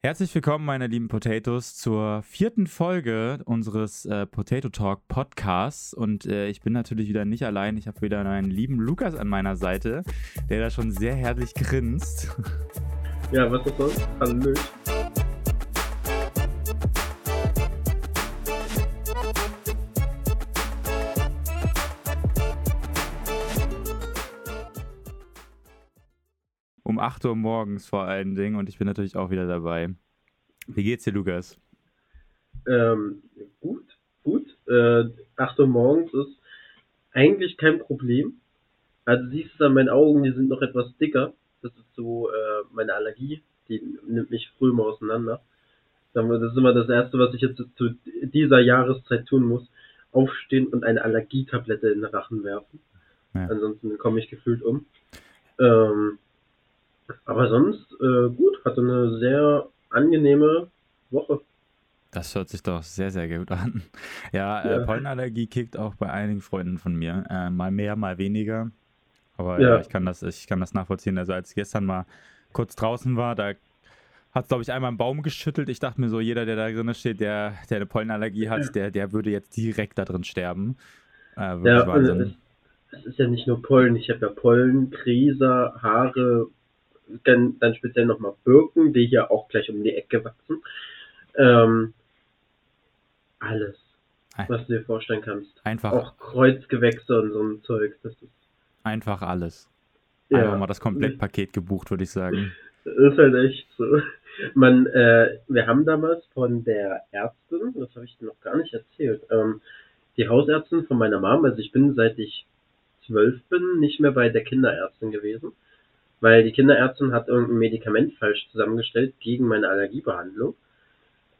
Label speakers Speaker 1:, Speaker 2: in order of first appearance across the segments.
Speaker 1: Herzlich willkommen, meine lieben Potatoes, zur vierten Folge unseres äh, Potato Talk Podcasts. Und äh, ich bin natürlich wieder nicht allein. Ich habe wieder meinen lieben Lukas an meiner Seite, der da schon sehr herrlich grinst.
Speaker 2: Ja, was ist das? Hallo.
Speaker 1: Um 8 Uhr morgens vor allen Dingen und ich bin natürlich auch wieder dabei. Wie geht's dir, Lukas?
Speaker 2: Ähm, gut, gut. Äh, 8 Uhr morgens ist eigentlich kein Problem. Also siehst du an meinen Augen, die sind noch etwas dicker. Das ist so äh, meine Allergie, die nimmt mich früh immer auseinander. Das ist immer das Erste, was ich jetzt zu dieser Jahreszeit tun muss. Aufstehen und eine Allergietablette in den Rachen werfen. Ja. Ansonsten komme ich gefühlt um. Ähm, aber sonst äh, gut, hatte eine sehr angenehme Woche.
Speaker 1: Das hört sich doch sehr, sehr gut an. Ja, äh, ja. Äh, Pollenallergie kickt auch bei einigen Freunden von mir. Äh, mal mehr, mal weniger. Aber ja. ja. ich, kann das, ich kann das nachvollziehen. Also als ich gestern mal kurz draußen war, da hat es, glaube ich, einmal einen Baum geschüttelt. Ich dachte mir so, jeder, der da drin steht, der, der eine Pollenallergie hat, ja. der, der würde jetzt direkt da drin sterben.
Speaker 2: Äh, ja, Wahnsinn. Es, es ist ja nicht nur Pollen. Ich habe ja Pollen, Krise, Haare, dann, dann speziell nochmal Birken, die hier auch gleich um die Ecke wachsen. Ähm, alles, was du dir vorstellen kannst.
Speaker 1: Einfach.
Speaker 2: Auch Kreuzgewächse und so ein Zeug. Das ist
Speaker 1: einfach alles. Einfach ja. mal das Komplettpaket gebucht, würde ich sagen.
Speaker 2: ist halt echt so. Man, äh, wir haben damals von der Ärztin, das habe ich dir noch gar nicht erzählt, ähm, die Hausärztin von meiner Mom, also ich bin seit ich zwölf bin nicht mehr bei der Kinderärztin gewesen weil die Kinderärztin hat irgendein Medikament falsch zusammengestellt gegen meine Allergiebehandlung.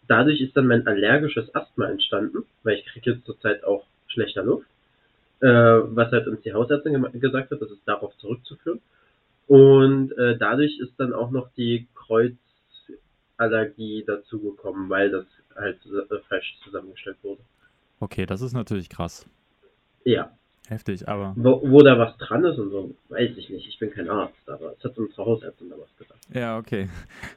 Speaker 2: Dadurch ist dann mein allergisches Asthma entstanden, weil ich kriege jetzt zurzeit auch schlechter Luft. Äh, was halt uns die Hausärztin gesagt hat, das ist darauf zurückzuführen. Und äh, dadurch ist dann auch noch die Kreuzallergie dazugekommen, weil das halt äh, falsch zusammengestellt wurde.
Speaker 1: Okay, das ist natürlich krass.
Speaker 2: Ja,
Speaker 1: Heftig, aber.
Speaker 2: Wo, wo, da was dran ist und so, weiß ich nicht. Ich bin kein Arzt, aber es hat unsere Hausärztin damals gesagt.
Speaker 1: Ja, okay.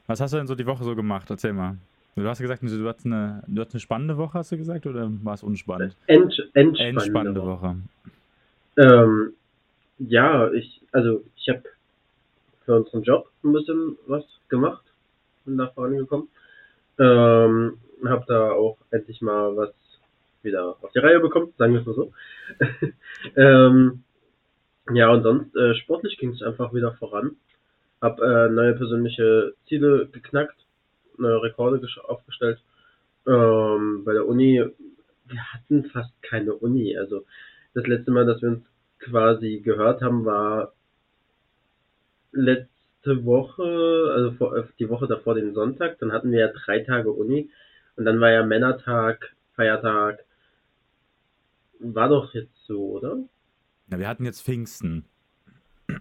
Speaker 1: Was hast du denn so die Woche so gemacht? Erzähl mal. Du hast gesagt, du hattest eine, du hattest eine spannende Woche, hast du gesagt, oder war es unspannend?
Speaker 2: Ent, entspannende,
Speaker 1: entspannende Woche.
Speaker 2: Ähm, ja, ich, also ich habe für unseren Job ein bisschen was gemacht, bin da vorangekommen. Ähm, habe da auch endlich mal was wieder auf die Reihe bekommen, sagen wir es mal so. ähm, ja, und sonst äh, sportlich ging es einfach wieder voran. Hab äh, neue persönliche Ziele geknackt, neue Rekorde aufgestellt. Ähm, bei der Uni, wir hatten fast keine Uni. Also das letzte Mal, dass wir uns quasi gehört haben, war letzte Woche, also vor, äh, die Woche davor den Sonntag. Dann hatten wir ja drei Tage Uni und dann war ja Männertag, Feiertag, war doch jetzt so, oder?
Speaker 1: Ja, wir hatten jetzt Pfingsten.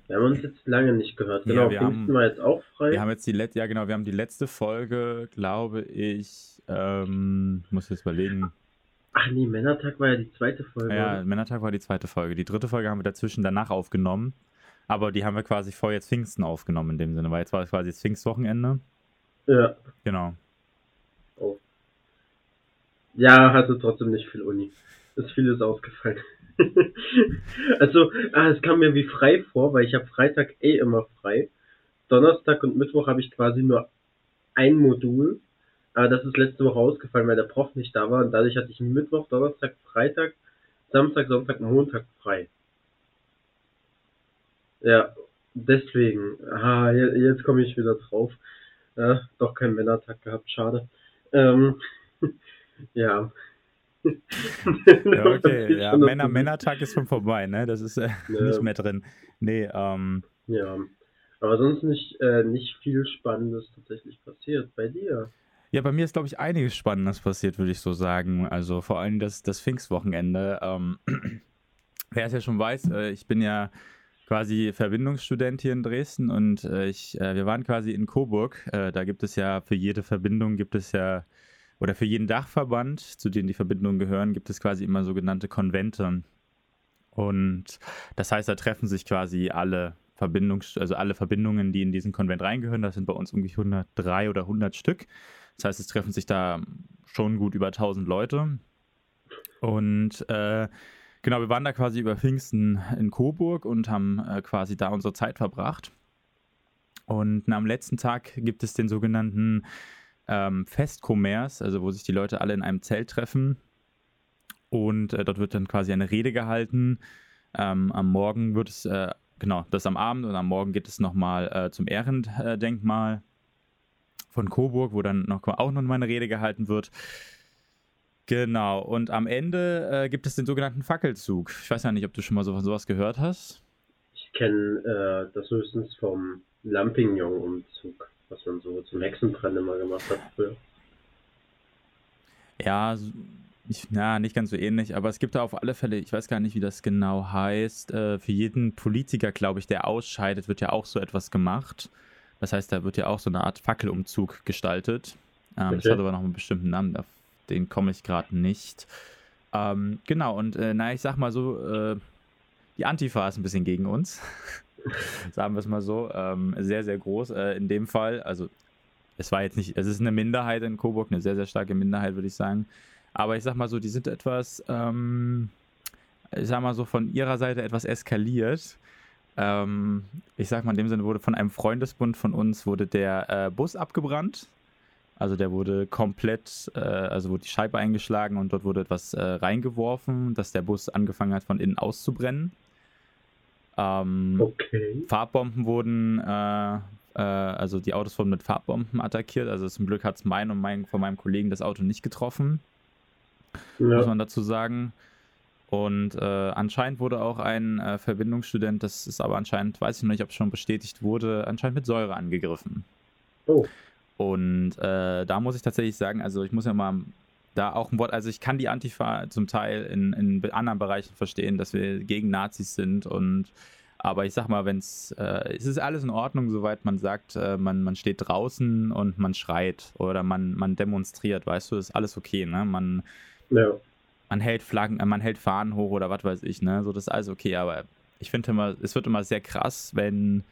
Speaker 2: Wir haben uns jetzt lange nicht gehört. Genau, ja, Pfingsten haben, war jetzt auch frei.
Speaker 1: Wir haben jetzt die letzte, ja genau, wir haben die letzte Folge, glaube ich, ähm, muss jetzt überlegen.
Speaker 2: Ach nee, Männertag war ja die zweite Folge.
Speaker 1: Ja, oder? Männertag war die zweite Folge. Die dritte Folge haben wir dazwischen danach aufgenommen. Aber die haben wir quasi vor jetzt Pfingsten aufgenommen in dem Sinne, weil jetzt war es quasi das Pfingstwochenende.
Speaker 2: Ja.
Speaker 1: Genau.
Speaker 2: Oh. Ja, hatte trotzdem nicht viel Uni ist vieles ausgefallen. also, ah, es kam mir wie frei vor, weil ich habe Freitag eh immer frei. Donnerstag und Mittwoch habe ich quasi nur ein Modul. Aber das ist letzte Woche ausgefallen, weil der Prof nicht da war. Und dadurch hatte ich Mittwoch, Donnerstag, Freitag, Samstag, Sonntag, Montag frei. Ja, deswegen. Ah, jetzt, komme ich wieder drauf. Ja, doch kein Männertag gehabt, schade. Ähm, ja,
Speaker 1: ja, okay. ja, Männer, Männertag ist schon vorbei, ne? Das ist äh, ja. nicht mehr drin. Nee, ähm.
Speaker 2: Ja. Aber sonst nicht, äh, nicht viel Spannendes tatsächlich passiert. Bei dir?
Speaker 1: Ja, bei mir ist, glaube ich, einiges Spannendes passiert, würde ich so sagen. Also vor allem das, das Pfingstwochenende. Ähm, wer es ja schon weiß, äh, ich bin ja quasi Verbindungsstudent hier in Dresden und äh, ich, äh, wir waren quasi in Coburg. Äh, da gibt es ja für jede Verbindung gibt es ja oder für jeden Dachverband, zu dem die Verbindungen gehören, gibt es quasi immer sogenannte Konvente. Und das heißt, da treffen sich quasi alle Verbindungs-, also alle Verbindungen, die in diesen Konvent reingehören. Das sind bei uns ungefähr 103 oder 100 Stück. Das heißt, es treffen sich da schon gut über 1000 Leute. Und äh, genau, wir waren da quasi über Pfingsten in Coburg und haben äh, quasi da unsere Zeit verbracht. Und am letzten Tag gibt es den sogenannten ähm, Festkommers, also wo sich die Leute alle in einem Zelt treffen. Und äh, dort wird dann quasi eine Rede gehalten. Ähm, am Morgen wird es, äh, genau, das am Abend und am Morgen geht es nochmal äh, zum Ehrendenkmal von Coburg, wo dann noch, auch nochmal eine Rede gehalten wird. Genau, und am Ende äh, gibt es den sogenannten Fackelzug. Ich weiß ja nicht, ob du schon mal so, von sowas gehört hast.
Speaker 2: Ich kenne äh, das höchstens vom Lampignon-Umzug, man so zum Hexenbrennen immer gemacht hat früher.
Speaker 1: Ja, ich, na, nicht ganz so ähnlich, aber es gibt da auf alle Fälle, ich weiß gar nicht, wie das genau heißt, äh, für jeden Politiker, glaube ich, der ausscheidet, wird ja auch so etwas gemacht. Das heißt, da wird ja auch so eine Art Fackelumzug gestaltet. Ähm, okay. Das hat aber noch einen bestimmten Namen, auf den komme ich gerade nicht. Ähm, genau, und äh, naja, ich sag mal so, äh, die Antifa ist ein bisschen gegen uns. sagen wir es mal so, ähm, sehr, sehr groß äh, in dem Fall. Also es war jetzt nicht, es ist eine Minderheit in Coburg, eine sehr, sehr starke Minderheit, würde ich sagen. Aber ich sag mal so, die sind etwas, ähm, ich sag mal so, von ihrer Seite etwas eskaliert. Ähm, ich sag mal, in dem Sinne wurde von einem Freundesbund von uns wurde der äh, Bus abgebrannt. Also der wurde komplett, äh, also wurde die Scheibe eingeschlagen und dort wurde etwas äh, reingeworfen, dass der Bus angefangen hat von innen auszubrennen. Ähm, okay. Farbbomben wurden, äh, äh, also die Autos wurden mit Farbbomben attackiert. Also zum Glück hat es mein und mein, von meinem Kollegen das Auto nicht getroffen. Ja. Muss man dazu sagen. Und äh, anscheinend wurde auch ein äh, Verbindungsstudent, das ist aber anscheinend, weiß ich noch nicht, ob es schon bestätigt wurde, anscheinend mit Säure angegriffen. Oh. Und äh, da muss ich tatsächlich sagen, also ich muss ja mal da auch ein Wort, also ich kann die Antifa zum Teil in, in anderen Bereichen verstehen, dass wir gegen Nazis sind und aber ich sag mal, wenn es, äh, es ist alles in Ordnung, soweit man sagt, äh, man, man steht draußen und man schreit oder man, man demonstriert, weißt du, ist alles okay, ne? Man, ja. man hält Flaggen, äh, man hält Fahnen hoch oder was weiß ich, ne? So, das ist alles okay, aber ich finde immer, es wird immer sehr krass, wenn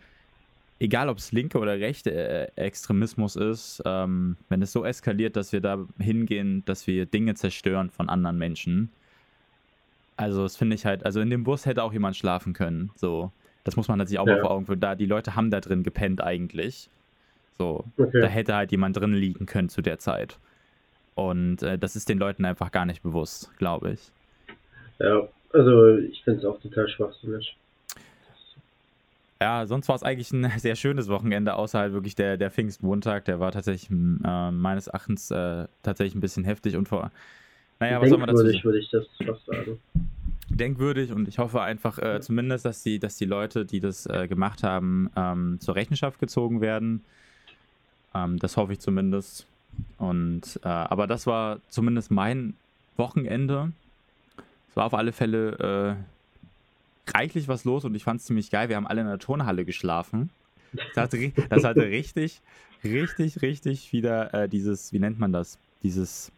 Speaker 1: egal ob es linke oder rechte äh, Extremismus ist, ähm, wenn es so eskaliert, dass wir da hingehen, dass wir Dinge zerstören von anderen Menschen. Also, das finde ich halt, also in dem Bus hätte auch jemand schlafen können. So, das muss man sich auch ja. vor Augen führen. Da, die Leute haben da drin gepennt eigentlich. So, okay. da hätte halt jemand drin liegen können zu der Zeit. Und äh, das ist den Leuten einfach gar nicht bewusst, glaube ich.
Speaker 2: Ja, also ich finde es auch total schwachsinnig.
Speaker 1: Ja, sonst war es eigentlich ein sehr schönes Wochenende, außer halt wirklich der, der Pfingstmontag. Der war tatsächlich äh, meines Erachtens äh, tatsächlich ein bisschen heftig und vor. Naja, was soll man dazu sagen? würde ich das fast sagen. Denkwürdig und ich hoffe einfach äh, zumindest, dass die, dass die Leute, die das äh, gemacht haben, ähm, zur Rechenschaft gezogen werden. Ähm, das hoffe ich zumindest. Und äh, aber das war zumindest mein Wochenende. Es war auf alle Fälle äh, reichlich was los und ich fand es ziemlich geil. Wir haben alle in der Turnhalle geschlafen. Das hatte, das hatte richtig, richtig, richtig wieder äh, dieses, wie nennt man das? Dieses,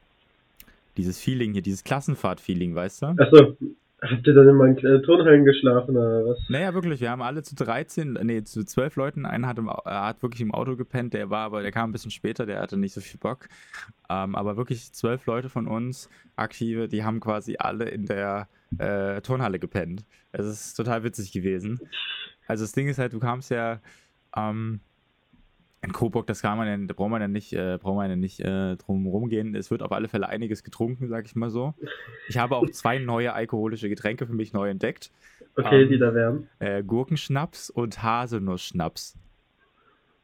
Speaker 1: dieses Feeling hier, dieses Klassenfahrt-Feeling, weißt du?
Speaker 2: Achso, habt ihr dann in meinen äh, Turnhallen geschlafen oder was?
Speaker 1: Naja, wirklich, wir haben alle zu 13, nee, zu 12 Leuten, einer hat, im, äh, hat wirklich im Auto gepennt, der war aber, der kam ein bisschen später, der hatte nicht so viel Bock. Ähm, aber wirklich zwölf Leute von uns, aktive, die haben quasi alle in der äh, Turnhalle gepennt. Es ist total witzig gewesen. Also das Ding ist halt, du kamst ja ähm, in Coburg, das kann man ja, da braucht man ja nicht, äh, braucht man ja nicht äh, drum rumgehen. Es wird auf alle Fälle einiges getrunken, sag ich mal so. Ich habe auch zwei neue alkoholische Getränke für mich neu entdeckt.
Speaker 2: Okay, ähm, die da wären.
Speaker 1: Äh, Gurkenschnaps und Haselnussschnaps.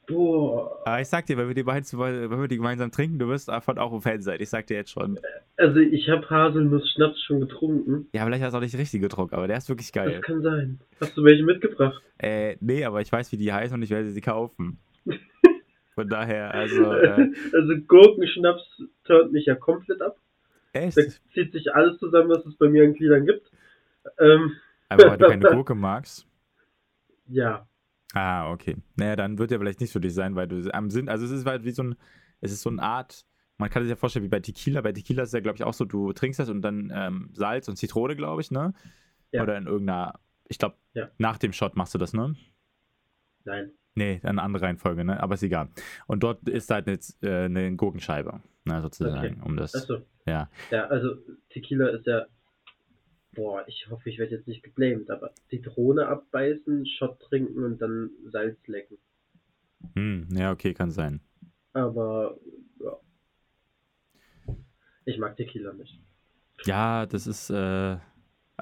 Speaker 2: Boah.
Speaker 1: Aber ich sag dir, wenn wir die beiden wenn wir die gemeinsam trinken, du wirst davon auch ein Fan sein. Ich sag dir jetzt schon.
Speaker 2: Also ich habe Haselnuss-Schnaps schon getrunken.
Speaker 1: Ja, vielleicht hast du auch nicht richtig getrunken, aber der ist wirklich geil.
Speaker 2: Das kann sein. Hast du welche mitgebracht?
Speaker 1: Äh, nee, aber ich weiß, wie die heißen und ich werde sie kaufen. Von daher, also. Äh,
Speaker 2: also Gurkenschnaps turnt mich ja komplett ab.
Speaker 1: Echt?
Speaker 2: Da zieht sich alles zusammen, was es bei mir an Gliedern gibt. Ähm,
Speaker 1: aber weil du keine Gurke magst?
Speaker 2: Ja.
Speaker 1: Ah, okay. Naja, dann wird er vielleicht nicht für dich sein, weil du am Sinn, also es ist halt wie so ein, es ist so eine Art, man kann sich ja vorstellen, wie bei Tequila. Bei Tequila ist es ja, glaube ich, auch so, du trinkst das und dann ähm, Salz und Zitrone, glaube ich, ne? Ja. Oder in irgendeiner, ich glaube, ja. nach dem Shot machst du das, ne?
Speaker 2: Nein.
Speaker 1: Nee, eine andere Reihenfolge, ne? Aber ist egal. Und dort ist halt jetzt äh, eine Gurkenscheibe, ne, sozusagen, um das.
Speaker 2: Achso.
Speaker 1: Ja.
Speaker 2: Ja, also Tequila ist ja. Boah, ich hoffe, ich werde jetzt nicht geblamed, aber Zitrone abbeißen, Shot trinken und dann Salz lecken.
Speaker 1: Hm, ja, okay, kann sein.
Speaker 2: Aber ja. Ich mag Tequila nicht.
Speaker 1: Ja, das ist, äh,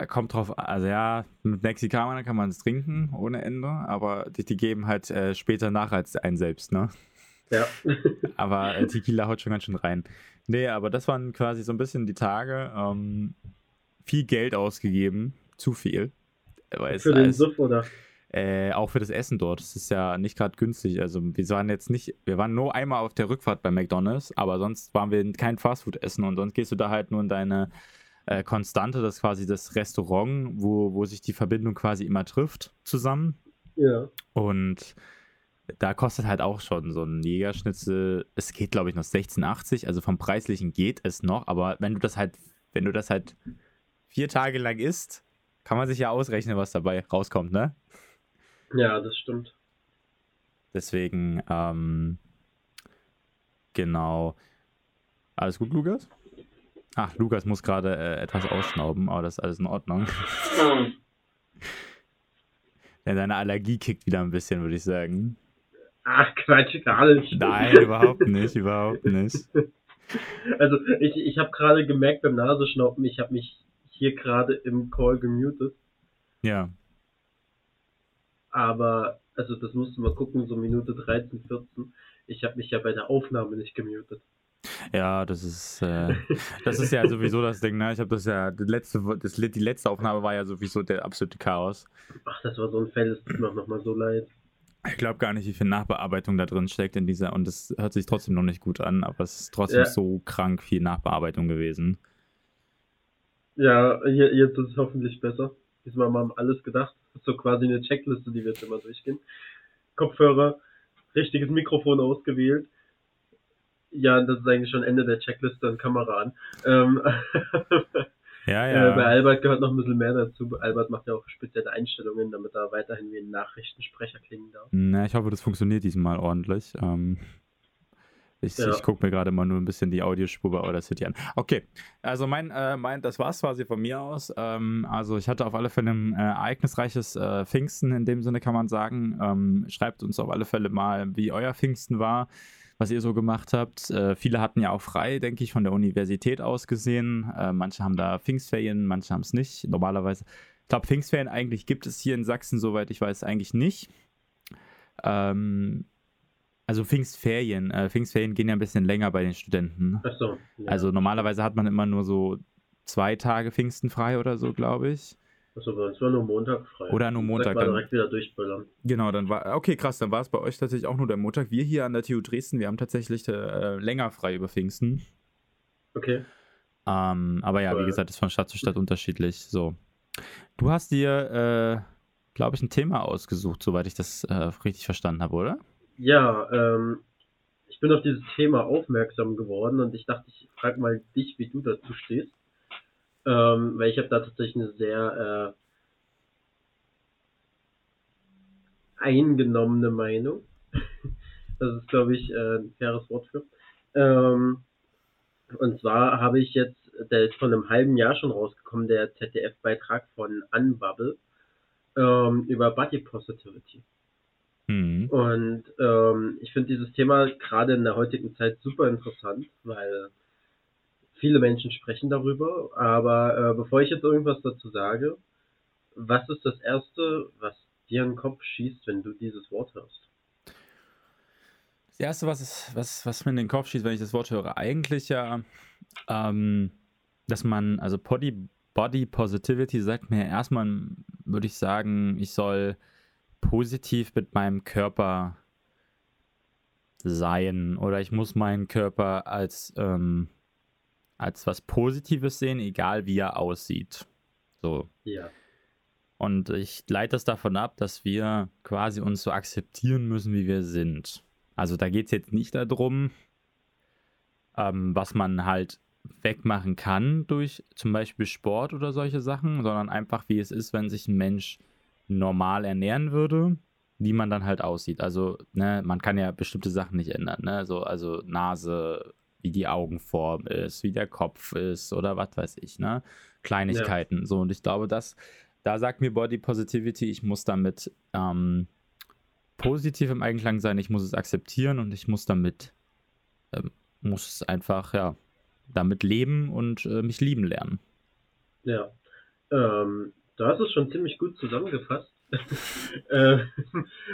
Speaker 1: kommt drauf, also ja, mit Mexikanern kann man es trinken ohne Ende, aber die, die geben halt äh, später nach als ein selbst, ne?
Speaker 2: Ja.
Speaker 1: Aber äh, Tequila haut schon ganz schön rein. Nee, aber das waren quasi so ein bisschen die Tage. Ähm, viel Geld ausgegeben, zu viel. Weil
Speaker 2: Für den Suff oder?
Speaker 1: äh, auch für das Essen dort. Das ist ja nicht gerade günstig. Also wir waren jetzt nicht, wir waren nur einmal auf der Rückfahrt bei McDonalds, aber sonst waren wir kein Fastfood essen und sonst gehst du da halt nur in deine äh, Konstante, das ist quasi das Restaurant, wo, wo sich die Verbindung quasi immer trifft zusammen.
Speaker 2: Ja.
Speaker 1: Und da kostet halt auch schon so ein Jägerschnitzel, es geht glaube ich noch 16,80, also vom preislichen geht es noch, aber wenn du das halt, wenn du das halt vier Tage lang isst, kann man sich ja ausrechnen, was dabei rauskommt, ne?
Speaker 2: Ja, das stimmt.
Speaker 1: Deswegen, ähm, genau. Alles gut, Lukas? Ach, Lukas muss gerade äh, etwas ausschnauben, aber das ist alles in Ordnung. Ja, deine Allergie kickt wieder ein bisschen, würde ich sagen.
Speaker 2: Ach, Quatsch, gar nicht.
Speaker 1: Nein, überhaupt nicht, überhaupt nicht.
Speaker 2: Also, ich, ich habe gerade gemerkt beim Nasenschnaufen, ich habe mich hier gerade im Call gemutet.
Speaker 1: Ja,
Speaker 2: Aber, also das musst du mal gucken, so Minute 13, 14. Ich habe mich ja bei der Aufnahme nicht gemutet.
Speaker 1: ja, das ist, äh, das ist ja sowieso das Ding, ne? Ich habe das ja, die letzte, das, die letzte Aufnahme war ja sowieso der absolute Chaos.
Speaker 2: Ach, das war so ein Fell, es tut mir auch nochmal so leid.
Speaker 1: Ich glaube gar nicht, wie viel Nachbearbeitung da drin steckt in dieser, und es hört sich trotzdem noch nicht gut an, aber es ist trotzdem
Speaker 2: Ja.
Speaker 1: so krank viel Nachbearbeitung gewesen.
Speaker 2: Ja, hier, jetzt ist es hoffentlich besser. Diesmal haben wir alles gedacht. Das ist so quasi eine Checkliste, die wir jetzt immer durchgehen. Kopfhörer, richtiges Mikrofon ausgewählt. Ja, das ist eigentlich schon Ende der Checkliste und Kamera an. Ähm,
Speaker 1: Ja,
Speaker 2: äh, bei
Speaker 1: ja.
Speaker 2: Albert gehört noch ein bisschen mehr dazu. Albert macht ja auch spezielle Einstellungen, damit er weiterhin wie ein Nachrichtensprecher klingen darf.
Speaker 1: Na, ich hoffe, das funktioniert diesmal ordentlich. Ähm, ich
Speaker 2: Ja.
Speaker 1: ich gucke mir gerade mal nur ein bisschen die Audiospur bei Audacity an. Okay, also mein, äh, mein das war's quasi von mir aus. Ähm, also ich hatte auf alle Fälle ein äh, ereignisreiches äh, Pfingsten, in dem Sinne kann man sagen. Ähm, schreibt uns auf alle Fälle mal, wie euer Pfingsten war, was ihr so gemacht habt. Äh, viele hatten ja auch frei, denke ich, von der Universität aus gesehen. Äh, manche haben da Pfingstferien, manche haben es nicht. Normalerweise, ich glaube, Pfingstferien eigentlich gibt es hier in Sachsen, soweit ich weiß, eigentlich nicht. Ähm, also Pfingstferien. Äh, Pfingstferien gehen ja ein bisschen länger bei den Studenten.
Speaker 2: Ach so. Ja.
Speaker 1: Also normalerweise hat man immer nur so zwei Tage Pfingsten frei oder so, glaube ich.
Speaker 2: Achso, bei uns war nur Montag frei.
Speaker 1: Oder nur Montag, dann-
Speaker 2: direkt wieder durchböllern.
Speaker 1: Genau, dann war, okay, krass, dann war es bei euch tatsächlich auch nur der Montag. Wir hier an der TU Dresden, wir haben tatsächlich äh, länger frei über Pfingsten.
Speaker 2: Okay.
Speaker 1: Ähm, aber ja, wie
Speaker 2: Cool.
Speaker 1: gesagt, ist von Stadt zu Stadt unterschiedlich. So. Du hast dir, äh, glaube ich, ein Thema ausgesucht, soweit ich das äh, richtig verstanden habe, oder?
Speaker 2: Ja, ähm, ich bin auf dieses Thema aufmerksam geworden und ich dachte, ich frage mal dich, wie du dazu stehst. Ähm, weil ich habe da tatsächlich eine sehr äh, eingenommene Meinung. Das ist, glaube ich, äh, ein faires Wort für. Ähm, und zwar habe ich jetzt, der ist vor einem halben Jahr schon rausgekommen, der ZDF-Beitrag von Unbubble ähm, über Body Positivity.
Speaker 1: Mhm.
Speaker 2: Und ähm, ich finde dieses Thema gerade in der heutigen Zeit super interessant, weil viele Menschen sprechen darüber. Aber äh, bevor ich jetzt irgendwas dazu sage, was ist das Erste, was dir in den Kopf schießt, wenn du dieses Wort hörst?
Speaker 1: Das Erste, was, ist, was, was mir in den Kopf schießt, wenn ich das Wort höre, eigentlich ja, ähm, dass man, also Body, Body Positivity sagt mir erstmal, würde ich sagen, ich soll positiv mit meinem Körper sein oder ich muss meinen Körper als, ähm, als was Positives sehen, egal wie er aussieht. So.
Speaker 2: Ja.
Speaker 1: Und ich leite das davon ab, dass wir quasi uns so akzeptieren müssen, wie wir sind. Also da geht es jetzt nicht darum, ähm, was man halt wegmachen kann durch zum Beispiel Sport oder solche Sachen, sondern einfach wie es ist, wenn sich ein Mensch normal ernähren würde wie man dann halt aussieht. Also, ne, man kann ja bestimmte Sachen nicht ändern, ne? So, also Nase, wie die Augenform ist, wie der Kopf ist oder was weiß ich, ne? Kleinigkeiten. Ja. So, und ich glaube, dass, da sagt mir Body Positivity, ich muss damit ähm, positiv im Einklang sein, ich muss es akzeptieren und ich muss damit, ähm, muss einfach, ja, damit leben und äh, mich lieben lernen.
Speaker 2: Ja. Ähm, du hast es schon ziemlich gut zusammengefasst. äh,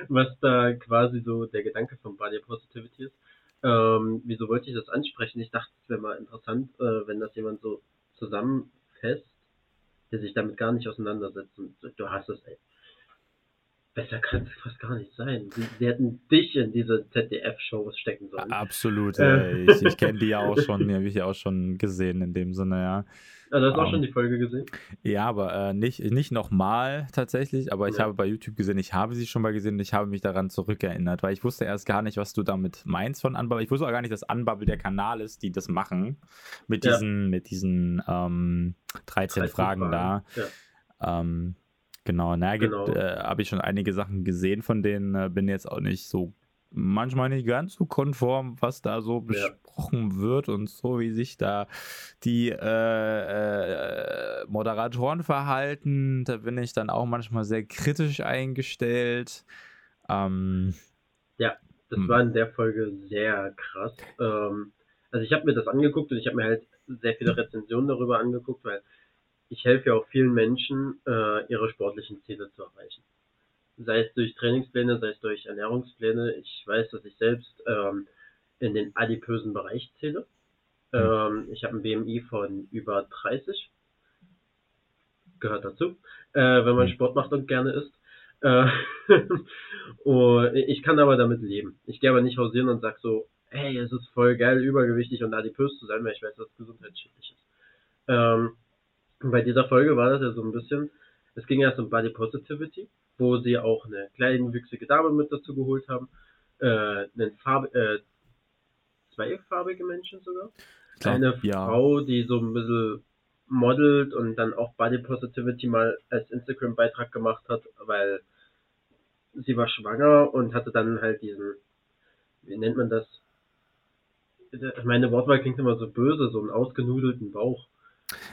Speaker 2: was da quasi so der Gedanke von Body Positivity ist. Ähm, wieso wollte ich das ansprechen? Ich dachte, es wäre mal interessant, äh, wenn das jemand so zusammenfasst, der sich damit gar nicht auseinandersetzt. Und du hast es. Besser kann es fast gar nicht sein. Sie, sie hätten dich in diese ZDF-Shows stecken sollen.
Speaker 1: Absolut, ey. ich, ich kenne die ja auch schon, die habe ich ja auch schon gesehen in dem Sinne, ja.
Speaker 2: Also hast du um, auch schon die Folge gesehen?
Speaker 1: Ja, aber äh, nicht, nicht nochmal tatsächlich, aber ich ja. habe bei YouTube gesehen, ich habe sie schon mal gesehen und ich habe mich daran zurückerinnert, weil ich wusste erst gar nicht, was du damit meinst von Unbubble. Ich wusste auch gar nicht, dass Unbubble der Kanal ist, die das machen. Mit ja. diesen, mit diesen ähm, 13, 13 Fragen, Fragen, da. Ja. Ähm, genau, na, genau. äh, habe ich schon einige Sachen gesehen, von denen äh, bin jetzt auch nicht so manchmal nicht ganz so konform, was da so besprochen ja. wird und so, wie sich da die äh, äh, Moderatoren verhalten. Da bin ich dann auch manchmal sehr kritisch eingestellt. Ähm,
Speaker 2: ja, das hm. war in der Folge sehr krass. Ähm, also ich habe mir das angeguckt und ich habe mir halt sehr viele Rezensionen darüber angeguckt, weil ich helfe ja auch vielen Menschen, äh, ihre sportlichen Ziele zu erreichen sei es durch Trainingspläne, sei es durch Ernährungspläne. Ich weiß, dass ich selbst ähm, in den adipösen Bereich zähle. Hm. Ähm, ich habe ein BMI von über 30. Gehört dazu, äh, wenn man hm. Sport macht und gerne isst. Äh, und ich kann aber damit leben. Ich gehe aber nicht hausieren und sag so, hey, es ist voll geil, übergewichtig und adipös zu sein, weil ich weiß, dass es gesundheitsschädlich ist. Ähm, bei dieser Folge war das ja so ein bisschen, es ging erst um Body Positivity wo sie auch eine kleinwüchsige Dame mit dazu geholt haben, äh, einen Farbe, äh, zweifarbige Menschen sogar. Glaub, eine ja. Frau, die so ein bisschen modelt und dann auch Body Positivity mal als Instagram-Beitrag gemacht hat, weil sie war schwanger und hatte dann halt diesen, wie nennt man das? Meine Wortwahl klingt immer so böse, so einen ausgenudelten Bauch.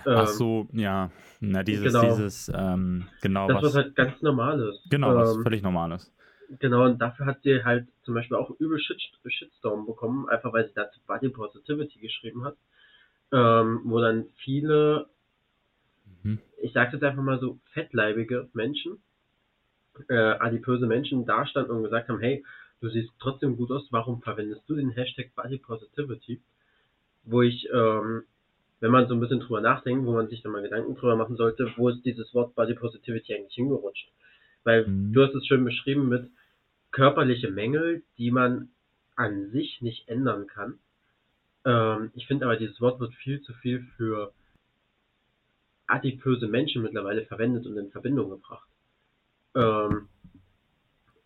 Speaker 1: Ach ähm, so, ja. Na, dieses, genau. dieses, ähm, genau.
Speaker 2: Das, was, was halt ganz normal ist.
Speaker 1: Genau, was ähm, völlig normal ist.
Speaker 2: Genau, und dafür hat sie halt zum Beispiel auch übel Shit, Shitstorm bekommen, einfach weil sie dazu Body Positivity geschrieben hat. Ähm, wo dann viele, mhm. ich sag jetzt einfach mal so, fettleibige Menschen, äh, adipöse Menschen dastanden und gesagt haben, hey, du siehst trotzdem gut aus, warum verwendest du den Hashtag Body Positivity? Wo ich ähm, wenn man so ein bisschen drüber nachdenkt, wo man sich dann mal Gedanken drüber machen sollte, wo ist dieses Wort Body Positivity eigentlich hingerutscht? Weil mhm. du hast es schön beschrieben mit körperliche Mängel, die man an sich nicht ändern kann. Ähm, ich finde aber, dieses Wort wird viel zu viel für adipöse Menschen mittlerweile verwendet und in Verbindung gebracht. Ähm,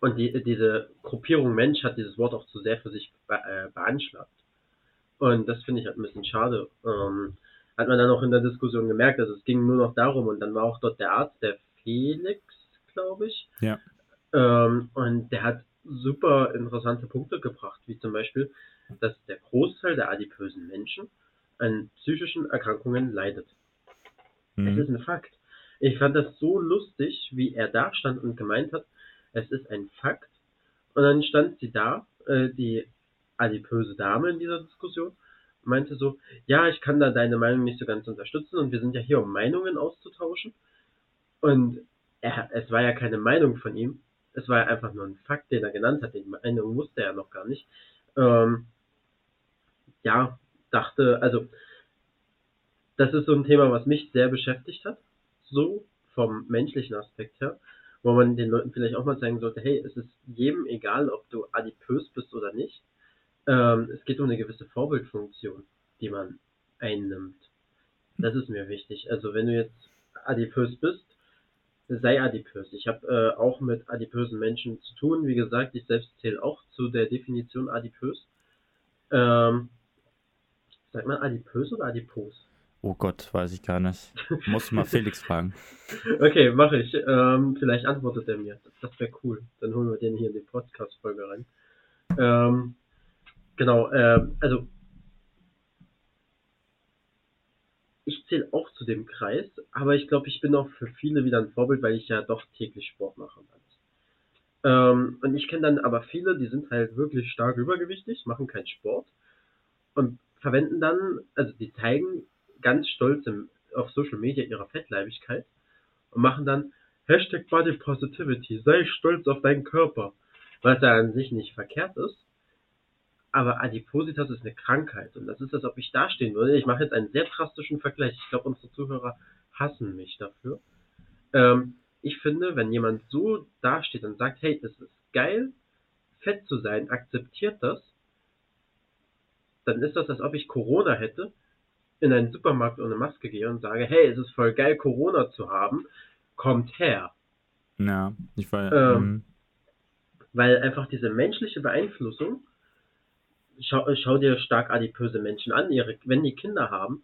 Speaker 2: und die, diese Gruppierung Mensch hat dieses Wort auch zu sehr für sich be äh, beanschlagt. Und das finde ich halt ein bisschen schade. Ähm, hat man dann auch in der Diskussion gemerkt, also es ging nur noch darum und dann war auch dort der Arzt, der Felix, glaube ich.
Speaker 1: Ja.
Speaker 2: Ähm, und der hat super interessante Punkte gebracht, wie zum Beispiel, dass der Großteil der adipösen Menschen an psychischen Erkrankungen leidet. Mhm. Das ist ein Fakt. Ich fand das so lustig, wie er da stand und gemeint hat, es ist ein Fakt. Und dann stand sie da, äh, die adipöse Dame in dieser Diskussion, meinte so, ja, ich kann da deine Meinung nicht so ganz unterstützen und wir sind ja hier, um Meinungen auszutauschen. Und er, es war ja keine Meinung von ihm, es war ja einfach nur ein Fakt, den er genannt hat, die Meinung wusste er noch gar nicht. Ähm, ja, dachte, also, das ist so ein Thema, was mich sehr beschäftigt hat, so vom menschlichen Aspekt her, wo man den Leuten vielleicht auch mal zeigen sollte, hey, es ist jedem egal, ob du adipös bist oder nicht ähm, es geht um eine gewisse Vorbildfunktion, die man einnimmt. Das ist mir wichtig. Also wenn du jetzt adipös bist, sei adipös. Ich habe äh, auch mit adipösen Menschen zu tun. Wie gesagt, ich selbst zähle auch zu der Definition adipös. Ähm, sagt man adipös oder adipos?
Speaker 1: Oh Gott, weiß ich gar nicht. Muss mal Felix fragen.
Speaker 2: Okay, mache ich. Ähm, vielleicht antwortet er mir. Das wäre cool. Dann holen wir den hier in die Podcast-Folge rein. Ähm, genau, äh, also ich zähle auch zu dem Kreis, aber ich glaube, ich bin auch für viele wieder ein Vorbild, weil ich ja doch täglich Sport mache. Ähm, und ich kenne dann aber viele, die sind halt wirklich stark übergewichtig, machen keinen Sport und verwenden dann, also die zeigen ganz stolz im, auf Social Media ihre Fettleibigkeit und machen dann Hashtag Body Positivity, sei stolz auf deinen Körper, was ja an sich nicht verkehrt ist. Aber Adipositas ist eine Krankheit und das ist, als ob ich dastehen würde. Ich mache jetzt einen sehr drastischen Vergleich. Ich glaube, unsere Zuhörer hassen mich dafür. Ähm, ich finde, wenn jemand so dasteht und sagt, hey, es ist geil, fett zu sein, akzeptiert das, dann ist das, als ob ich Corona hätte, in einen Supermarkt ohne Maske gehe und sage, hey, es ist voll geil, Corona zu haben, kommt her.
Speaker 1: Ja, ich weiß.
Speaker 2: Ähm, mhm. weil einfach diese menschliche Beeinflussung, schau, schau dir stark adipöse Menschen an, ihre, wenn die Kinder haben,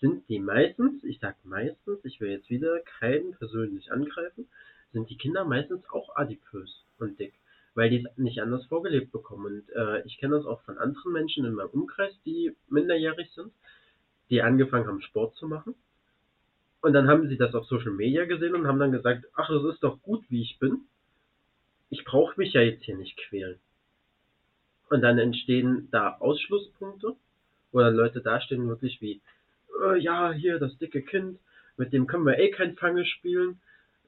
Speaker 2: sind die meistens, ich sag meistens, ich will jetzt wieder keinen persönlich angreifen, sind die Kinder meistens auch adipös und dick weil die es nicht anders vorgelebt bekommen. Und äh, ich kenne das auch von anderen Menschen in meinem Umkreis, die minderjährig sind, die angefangen haben, Sport zu machen. Und dann haben sie das auf Social Media gesehen und haben dann gesagt, ach, es ist doch gut, wie ich bin. Ich brauche mich ja jetzt hier nicht quälen. Und dann entstehen da Ausschlusspunkte, wo dann Leute dastehen wirklich wie, äh, ja, hier das dicke Kind, mit dem können wir eh kein Fange spielen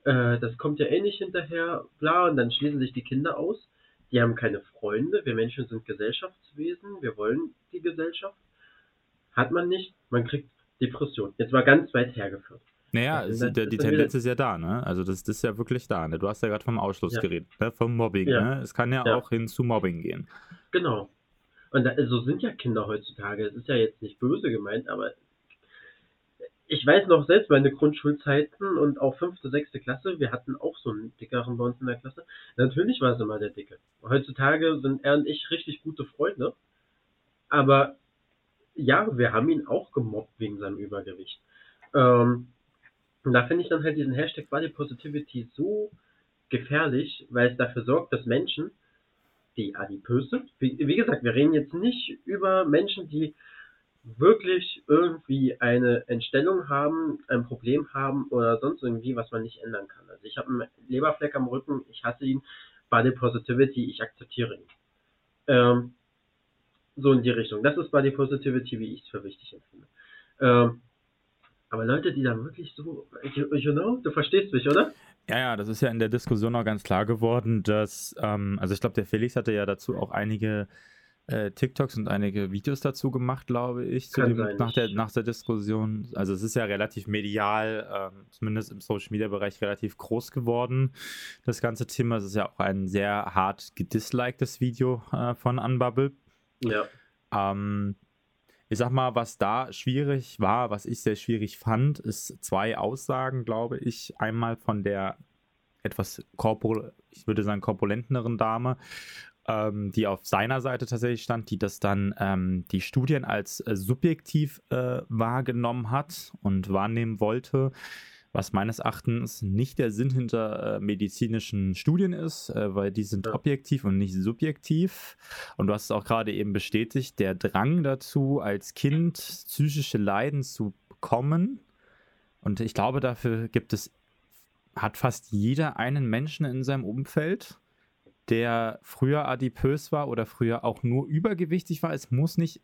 Speaker 2: äh, das kommt ja eh nicht hinterher, bla, und dann schließen sich die Kinder aus. Die haben keine Freunde. Wir Menschen sind Gesellschaftswesen. Wir wollen die Gesellschaft. Hat man nicht. Man kriegt Depression. Jetzt mal ganz weit hergeführt.
Speaker 1: Naja, ist, der, die Tendenz ist ja da, ne? Also das, das ist ja wirklich da. Ne? Du hast ja gerade vom Ausschluss ja. geredet, ne? vom Mobbing. Ja. Ne? Es kann ja, ja, auch hin zu Mobbing gehen.
Speaker 2: Genau. Und da, so sind ja Kinder heutzutage. Es ist ja jetzt nicht böse gemeint, aber ich weiß noch selbst meine Grundschulzeiten und auch fünfte, sechste Klasse, wir hatten auch so einen dickeren bei uns in der Klasse. Natürlich war es immer der Dicke. Heutzutage sind er und ich richtig gute Freunde. Aber ja, wir haben ihn auch gemobbt wegen seinem Übergewicht. Ähm, und da finde ich dann halt diesen Hashtag Body Positivity so gefährlich, weil es dafür sorgt, dass Menschen, die adipös sind, wie, wie gesagt, wir reden jetzt nicht über Menschen, die wirklich irgendwie eine Entstellung haben, ein Problem haben oder sonst irgendwie, was man nicht ändern kann. Also ich habe einen Leberfleck am Rücken, ich hasse ihn, Body Positivity, ich akzeptiere ihn. Ähm, so in die Richtung. Das ist Body Positivity, wie ich es für wichtig empfinde. Ähm, aber Leute, die dann wirklich so, you, you, know, du verstehst mich, oder?
Speaker 1: Ja, ja, das ist ja in der Diskussion auch ganz klar geworden, dass, ähm, also ich glaube, der Felix hatte ja dazu auch einige äh, TikToks und einige Videos dazu gemacht, glaube ich, dem, nach, der, nach der Diskussion. Also es ist ja relativ medial, ähm, zumindest im Social-Media-Bereich relativ groß geworden, das ganze Thema. Es ist ja auch ein sehr hart gedisliktes Video äh, von Unbubble.
Speaker 2: Ja.
Speaker 1: Ähm, ich sag mal, was da schwierig war, was ich sehr schwierig fand, ist zwei Aussagen, glaube ich. Einmal von der etwas korpul, ich würde sagen, korpulenteren Dame ähm, die auf seiner Seite tatsächlich stand, die das dann ähm, die Studien als äh, subjektiv äh, wahrgenommen hat und wahrnehmen wollte, was meines Erachtens nicht der Sinn hinter äh, medizinischen Studien ist, äh, weil die sind ja. objektiv und nicht subjektiv. Und du hast es auch gerade eben bestätigt, der Drang dazu, als Kind psychische Leiden zu bekommen. Und ich glaube, dafür gibt es, hat fast jeder einen Menschen in seinem Umfeld der früher adipös war oder früher auch nur übergewichtig war. Es muss nicht,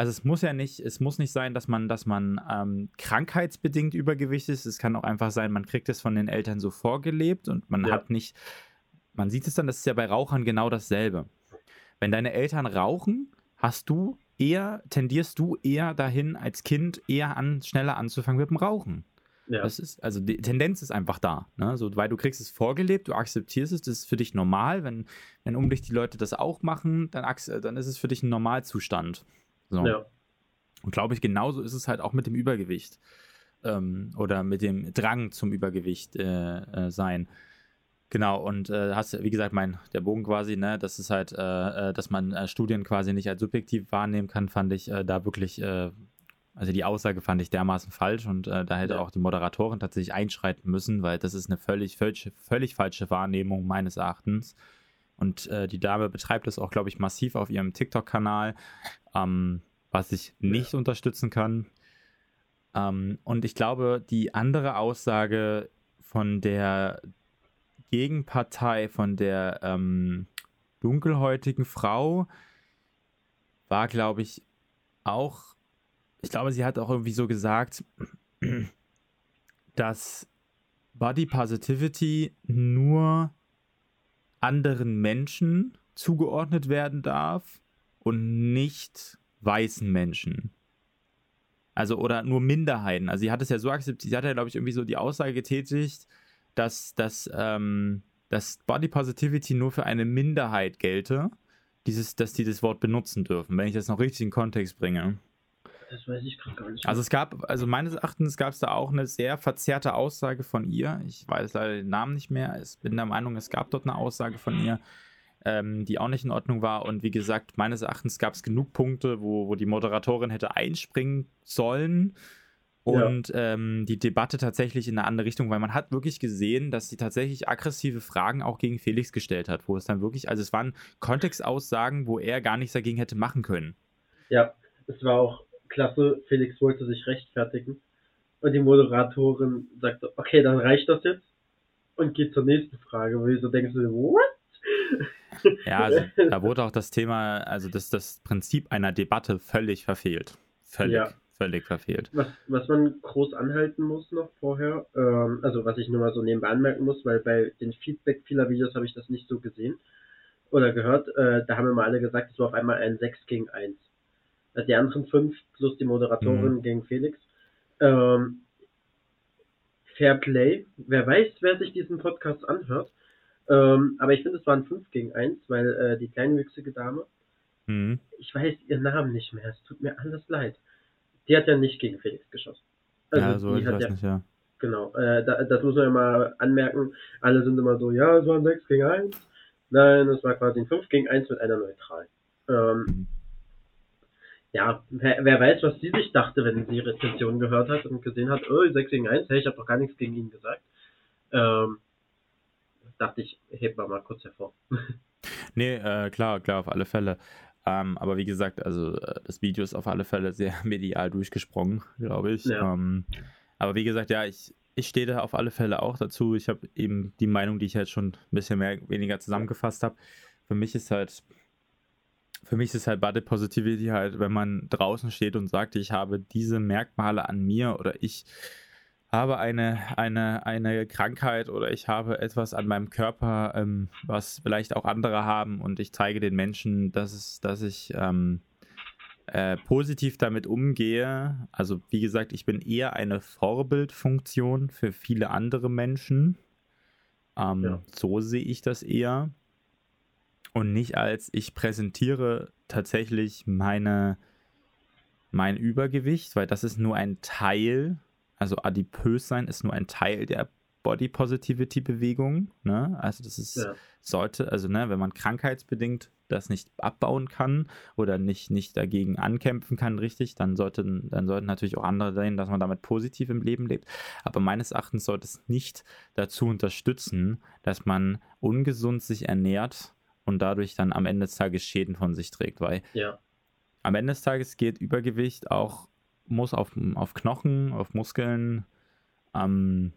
Speaker 1: also es muss ja nicht, es muss nicht sein, dass man, dass man ähm, krankheitsbedingt übergewichtig ist. Es kann auch einfach sein, man kriegt es von den Eltern so vorgelebt und man ja. hat nicht, man sieht es dann, das ist ja bei Rauchern genau dasselbe. Wenn deine Eltern rauchen, hast du eher, tendierst du eher dahin, als Kind eher an, schneller anzufangen mit dem Rauchen. Ja. Das ist, also die Tendenz ist einfach da. Ne? So, weil du kriegst es vorgelebt, du akzeptierst es, das ist für dich normal. Wenn, wenn um dich die Leute das auch machen, dann, dann ist es für dich ein Normalzustand. So. Ja. Und glaube ich, genauso ist es halt auch mit dem Übergewicht. Ähm, oder mit dem Drang zum Übergewicht äh, äh, sein. Genau, und äh, hast, wie gesagt, mein, der Bogen quasi, ne, das ist halt, äh, äh dass man äh, Studien quasi nicht als subjektiv wahrnehmen kann, fand ich da wirklich also die Aussage fand ich dermaßen falsch und da hätte
Speaker 2: Ja.
Speaker 1: auch die Moderatorin tatsächlich einschreiten müssen, weil das ist eine völlig, völlig, völlig falsche Wahrnehmung meines Erachtens. Und äh, die Dame betreibt das auch, glaube ich, massiv auf ihrem TikTok-Kanal, ähm, was ich nicht unterstützen kann. Ähm, und ich glaube, die andere Aussage von der Gegenpartei, von der ähm, dunkelhäutigen Frau, war, glaube ich, auch, ich glaube, sie hat auch irgendwie so gesagt, dass Body Positivity nur anderen Menschen zugeordnet werden darf und nicht weißen Menschen. Also, oder nur Minderheiten. Also, sie hat es ja so akzeptiert, sie hat ja, glaube ich, irgendwie so die Aussage getätigt, dass, dass, ähm, dass Body Positivity nur für eine Minderheit gelte, dieses, dass die das Wort benutzen dürfen, wenn ich das noch richtig in Kontext bringe.
Speaker 2: Das weiß ich gerade gar nicht.
Speaker 1: Also es gab, also meines Erachtens gab es da auch eine sehr verzerrte Aussage von ihr. Ich weiß leider den Namen nicht mehr. Ich bin der Meinung, es gab dort eine Aussage von ihr, ähm, die auch nicht in Ordnung war. Und wie gesagt, meines Erachtens gab es genug Punkte, wo, wo die Moderatorin hätte einspringen sollen und ähm, die Debatte tatsächlich in eine andere Richtung, weil man hat wirklich gesehen, dass sie tatsächlich aggressive Fragen auch gegen Felix gestellt hat, wo es dann wirklich, also es waren Kontextaussagen, wo er gar nichts dagegen hätte machen können.
Speaker 2: Ja, es war auch klasse. Felix wollte sich rechtfertigen. Und die Moderatorin sagte, okay, dann reicht das jetzt. Und geht zur nächsten Frage, wo du so denkst, du, what?
Speaker 1: Ja, also da wurde auch das Thema, also das, das Prinzip einer Debatte völlig verfehlt. Völlig,
Speaker 2: Ja.
Speaker 1: völlig verfehlt.
Speaker 2: Was, was man groß anhalten muss noch vorher, ähm, also was ich nur mal so nebenbei anmerken muss, weil bei den Feedback vieler Videos habe ich das nicht so gesehen oder gehört, äh, da haben immer alle gesagt, es war auf einmal ein 6 gegen 1. Äh, Die anderen fünf plus die Moderatorin
Speaker 1: Mhm.
Speaker 2: gegen Felix. Ähm, Fair Play. Wer weiß, wer sich diesen Podcast anhört. Ähm, aber ich finde, es waren 5 gegen 1, weil äh, die kleinwüchsige Dame,
Speaker 1: Mhm.
Speaker 2: ich weiß ihren Namen nicht mehr, es tut mir alles leid. Die hat ja nicht gegen Felix geschossen. Also
Speaker 1: ja, so,
Speaker 2: die
Speaker 1: ich
Speaker 2: hat
Speaker 1: weiß
Speaker 2: ja,
Speaker 1: nicht, ja.
Speaker 2: genau, äh, da, das muss man ja mal anmerken. Alle sind immer so, ja, es war ein 6 gegen 1. Nein, es war quasi ein 5 gegen 1 mit einer Neutral. Ähm,
Speaker 1: Mhm.
Speaker 2: ja, wer, wer weiß, was sie sich dachte, wenn sie die Rezension gehört hat und gesehen hat, oh, 6 gegen 1, hey, ich habe doch gar nichts gegen ihn gesagt. Ähm, dachte ich, heb mal mal kurz hervor.
Speaker 1: Nee, äh, klar, klar, auf alle Fälle. Ähm, aber wie gesagt, also äh, das Video ist auf alle Fälle sehr medial durchgesprungen, glaube ich.
Speaker 2: Ja.
Speaker 1: Ähm, aber wie gesagt, ja, ich, ich stehe da auf alle Fälle auch dazu. Ich habe eben die Meinung, die ich jetzt schon ein bisschen mehr weniger zusammengefasst habe. Für mich ist halt, für mich ist halt Body Positivity halt, wenn man draußen steht und sagt, ich habe diese Merkmale an mir oder ich habe eine, eine, eine Krankheit oder ich habe etwas an meinem Körper, ähm, was vielleicht auch andere haben und ich zeige den Menschen, dass, es, dass ich ähm, äh, positiv damit umgehe. Also wie gesagt, ich bin eher eine Vorbildfunktion für viele andere Menschen. Ähm,
Speaker 2: Ja.
Speaker 1: So sehe ich das eher. Und nicht als ich präsentiere tatsächlich meine, mein Übergewicht, weil das ist nur ein Teil also adipös sein ist nur ein Teil der Body Positivity Bewegung. Ne? Also das ist,
Speaker 2: Ja.
Speaker 1: sollte, also ne, wenn man krankheitsbedingt das nicht abbauen kann oder nicht, nicht dagegen ankämpfen kann, richtig, dann sollten, dann sollten natürlich auch andere sehen, dass man damit positiv im Leben lebt. Aber meines Erachtens sollte es nicht dazu unterstützen, dass man ungesund sich ernährt und dadurch dann am Ende des Tages Schäden von sich trägt, weil
Speaker 2: Ja,
Speaker 1: am Ende des Tages geht Übergewicht auch muss auf, auf Knochen, auf Muskeln, ähm,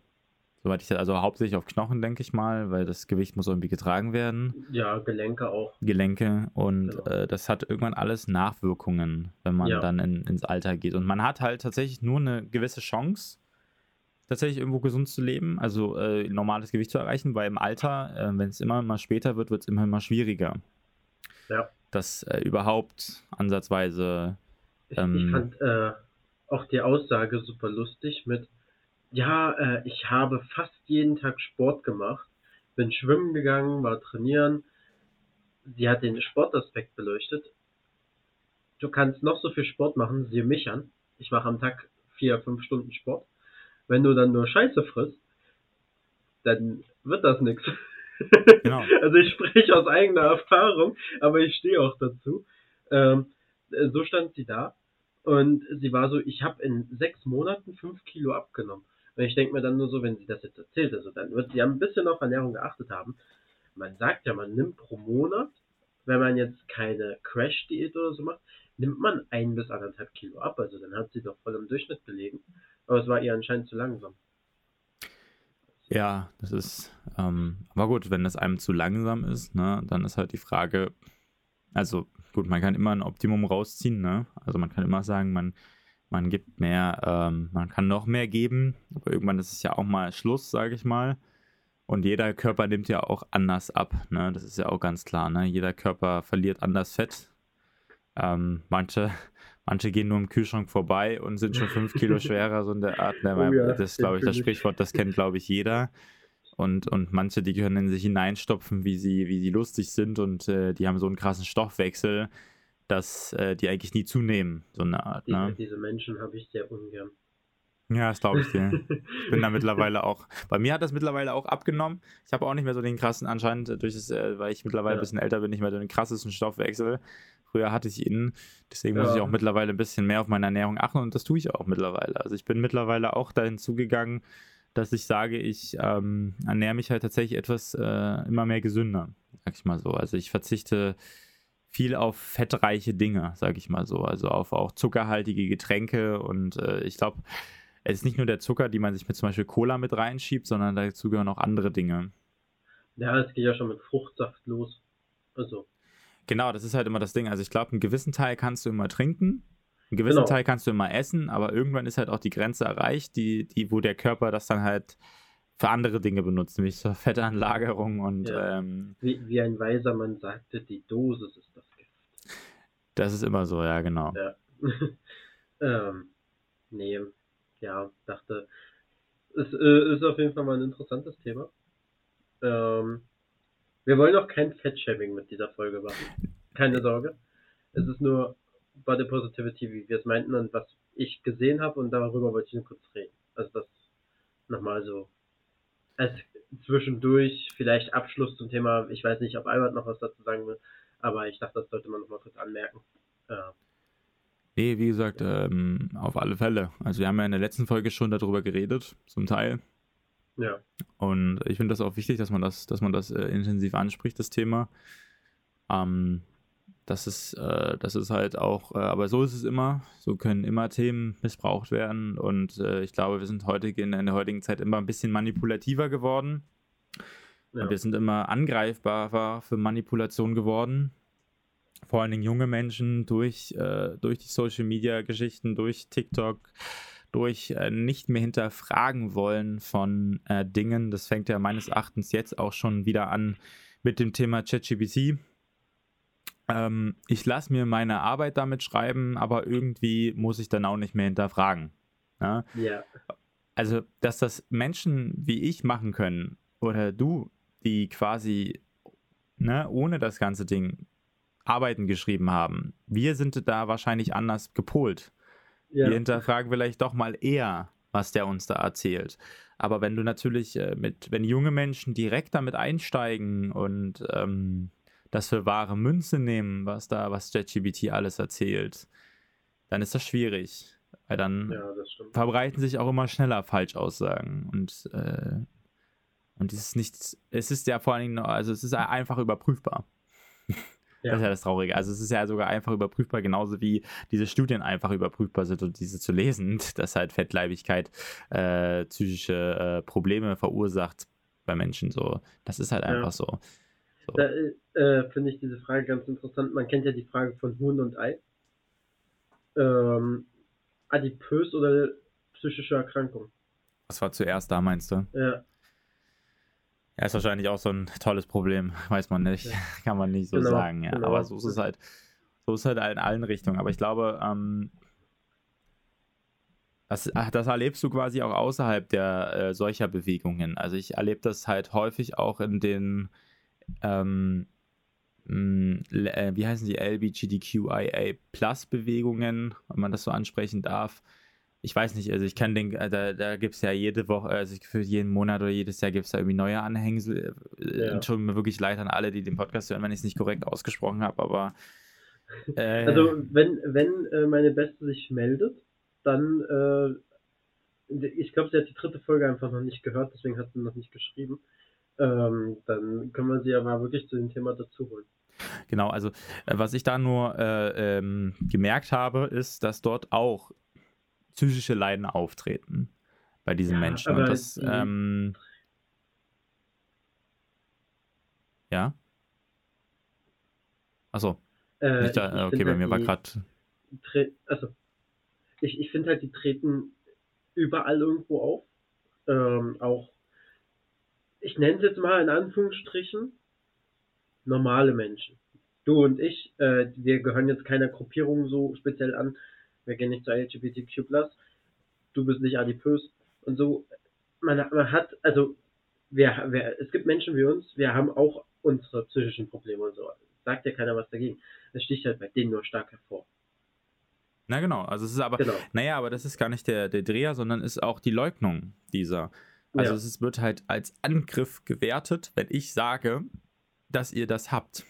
Speaker 1: soweit ich also hauptsächlich auf Knochen, denke ich mal, weil das Gewicht muss irgendwie getragen werden,
Speaker 2: ja, Gelenke auch.
Speaker 1: Gelenke und
Speaker 2: Genau.
Speaker 1: äh, das hat irgendwann alles Nachwirkungen, wenn man
Speaker 2: Ja.
Speaker 1: dann in, ins Alter geht. Und man hat halt tatsächlich nur eine gewisse Chance, tatsächlich irgendwo gesund zu leben, also äh, normales Gewicht zu erreichen, weil im Alter, äh, wenn es immer mal später wird, wird es immer mal schwieriger.
Speaker 2: Ja.
Speaker 1: Das äh, überhaupt ansatzweise
Speaker 2: Ich,
Speaker 1: Ähm.
Speaker 2: ich fand äh, auch die Aussage super lustig mit, ja, äh, ich habe fast jeden Tag Sport gemacht, bin schwimmen gegangen, war trainieren. Sie hat den Sportaspekt beleuchtet. Du kannst noch so viel Sport machen, siehe mich an. Ich mache am Tag vier, fünf Stunden Sport. Wenn du dann nur Scheiße frisst, dann wird das nichts.
Speaker 1: Genau.
Speaker 2: Also ich spreche aus eigener Erfahrung, aber ich stehe auch dazu. Ähm, äh, so stand sie da Und sie war so, ich habe in sechs Monaten fünf Kilo abgenommen. Und ich denke mir dann nur so, wenn sie das jetzt erzählt, also dann wird sie ja ein bisschen auf Ernährung geachtet haben. Man sagt ja, man nimmt pro Monat, wenn man jetzt keine Crash-Diät oder so macht, nimmt man ein bis anderthalb Kilo ab. Also dann hat sie doch voll im Durchschnitt gelegen. Aber es war ihr anscheinend zu langsam.
Speaker 1: Ja, das ist, ähm, aber gut, wenn das einem zu langsam ist, ne, dann ist halt die Frage, also gut, man kann immer ein Optimum rausziehen, ne? Also man kann immer sagen, man, man gibt mehr, ähm, man kann noch mehr geben, aber irgendwann ist es ja auch mal Schluss, sage ich mal. Und jeder Körper nimmt ja auch anders ab, ne? Das ist ja auch ganz klar, ne? Jeder Körper verliert anders Fett. Ähm, manche, manche gehen nur im Kühlschrank vorbei und sind schon fünf Kilo schwerer, so in der Art. Ne? Oh ja, das glaube ich, das Sprichwort, das kennt, glaube ich, jeder. Und, und manche, die können in sich hineinstopfen, wie sie, wie sie lustig sind und äh, die haben so einen krassen Stoffwechsel, dass äh, die eigentlich nie zunehmen, so eine Art.
Speaker 2: Diese,
Speaker 1: ne?
Speaker 2: diese Menschen habe ich sehr ungern.
Speaker 1: Ja, das glaube ich dir. Ich bin da mittlerweile auch. Bei mir hat das mittlerweile auch abgenommen. Ich habe auch nicht mehr so den krassen, anscheinend durch das, äh, weil ich mittlerweile ja. ein bisschen älter bin, nicht mehr so den krassesten Stoffwechsel. Früher hatte ich ihn. Deswegen ja. muss ich auch mittlerweile ein bisschen mehr auf meine Ernährung achten und das tue ich auch mittlerweile. Also ich bin mittlerweile auch dahin zugegangen, dass ich sage, ich ähm, ernähre mich halt tatsächlich etwas äh, immer mehr gesünder, sag ich mal so. Also ich verzichte viel auf fettreiche Dinge, sag ich mal so. Also auf auch zuckerhaltige Getränke und äh, ich glaube, es ist nicht nur der Zucker, die man sich mit zum Beispiel Cola mit reinschiebt, sondern dazu gehören auch andere Dinge.
Speaker 2: Ja, es geht ja schon mit Fruchtsaft los. Also.
Speaker 1: Genau, das ist halt immer das Ding. Also ich glaube, einen gewissen Teil kannst du immer trinken, einen gewissen genau. Teil kannst du immer essen, aber irgendwann ist halt auch die Grenze erreicht, die, die, wo der Körper das dann halt für andere Dinge benutzt, nämlich zur Fettanlagerung und
Speaker 2: ja. ähm, wie, wie ein weiser Mann sagte, die Dosis ist das Gift.
Speaker 1: Das ist immer so, ja, genau.
Speaker 2: Ja. ähm, nee, ja, dachte, es äh, ist auf jeden Fall mal ein interessantes Thema. Ähm, wir wollen auch kein Fettshaming mit dieser Folge machen. Keine Sorge. Es ist nur Body Positivity, wie wir es meinten und was ich gesehen habe und darüber wollte ich nur kurz reden. Also das nochmal so als zwischendurch vielleicht Abschluss zum Thema, ich weiß nicht, ob Albert noch was dazu sagen will, aber ich dachte, das sollte man nochmal kurz anmerken. Ja.
Speaker 1: Nee, wie gesagt, ähm, auf alle Fälle. Also wir haben ja in der letzten Folge schon darüber geredet, zum Teil.
Speaker 2: Ja.
Speaker 1: Und ich finde das auch wichtig, dass man das, dass man das äh, intensiv anspricht, das Thema. Ähm, das ist, äh, das ist halt auch, äh, aber so ist es immer. So können immer Themen missbraucht werden. Und äh, ich glaube, wir sind heute in, in, der heutigen Zeit immer ein bisschen manipulativer geworden. Ja. Wir sind immer angreifbarer für Manipulation geworden. Vor allen Dingen junge Menschen durch, äh, durch die Social Media Geschichten, durch TikTok, durch äh, nicht mehr hinterfragen wollen von äh, Dingen. Das fängt ja meines Erachtens jetzt auch schon wieder an mit dem Thema ChatGPT. Ähm, ich lasse mir meine Arbeit damit schreiben, aber irgendwie muss ich dann auch nicht mehr hinterfragen.
Speaker 2: Ja? ja.
Speaker 1: Also, dass das Menschen wie ich machen können oder du, die quasi ne, ohne das ganze Ding Arbeiten geschrieben haben, wir sind da wahrscheinlich anders gepolt. Ja. Wir hinterfragen vielleicht doch mal eher, was der uns da erzählt. Aber wenn du natürlich äh, mit, wenn junge Menschen direkt damit einsteigen und ähm, das für wahre Münze nehmen, was da, was ChatGPT alles erzählt, dann ist das schwierig. Weil dann
Speaker 2: ja,
Speaker 1: verbreiten sich auch immer schneller Falschaussagen. Und, äh, und es ist nicht, es ist ja vor allen Dingen, also es ist einfach überprüfbar. Ja. Das ist ja das Traurige. Also es ist ja sogar einfach überprüfbar, genauso wie diese Studien einfach überprüfbar sind und diese zu lesen, dass halt Fettleibigkeit äh, psychische äh, Probleme verursacht bei Menschen. So, das ist halt einfach so.
Speaker 2: So. Da äh, finde ich diese Frage ganz interessant. Man kennt ja die Frage von Huhn und Ei. Ähm, adipös oder psychische Erkrankung?
Speaker 1: Was war zuerst da, meinst du?
Speaker 2: Ja.
Speaker 1: Ja, ist wahrscheinlich auch so ein tolles Problem, weiß man nicht. Ja. Kann man nicht so genau, sagen, ja. Genau. Aber so ist es halt, so ist es halt in allen Richtungen. Aber ich glaube, ähm, das, das erlebst du quasi auch außerhalb der äh, solcher Bewegungen. Also ich erlebe das halt häufig auch in den ähm, mh, äh, wie heißen die LBGTQIA Plus Bewegungen, wenn man das so ansprechen darf ich weiß nicht, also ich kann den, äh, da, da gibt es ja jede Woche, also für jeden Monat oder jedes Jahr gibt es da irgendwie neue Anhängsel. Äh, ja. Entschuldigung mir wirklich leid an alle, die den Podcast hören, wenn ich es nicht korrekt ausgesprochen habe, aber
Speaker 2: Äh, also wenn, wenn meine Beste sich meldet, dann äh, ich glaube, sie hat die dritte Folge einfach noch nicht gehört, deswegen hat sie noch nicht geschrieben. Ähm, dann können wir sie aber wirklich zu dem Thema dazu holen.
Speaker 1: Genau, also äh, was ich da nur äh, ähm, gemerkt habe, ist, dass dort auch psychische Leiden auftreten bei diesen ja, Menschen. Und das, die, ähm, ja. Achso. Äh, da, okay, bei halt mir war gerade.
Speaker 2: Also, ich, ich finde halt, die treten überall irgendwo auf. Ähm, auch, ich nenne es jetzt mal in Anführungsstrichen, normale Menschen. Du und ich, äh, wir gehören jetzt keiner Gruppierung so speziell an. Wir gehen nicht zu LGBTQ+. Du bist nicht adipös. Und so, man, man hat, also, wir, wir, es gibt Menschen wie uns, wir haben auch unsere psychischen Probleme und so. Sagt ja keiner was dagegen. Es sticht halt bei denen nur stark hervor.
Speaker 1: Na genau, also es ist aber, genau. naja, aber das ist gar nicht der, der Dreher, sondern ist auch die Leugnung dieser. Also ja. es wird halt als Angriff gewertet, wenn ich sage, dass ihr das habt.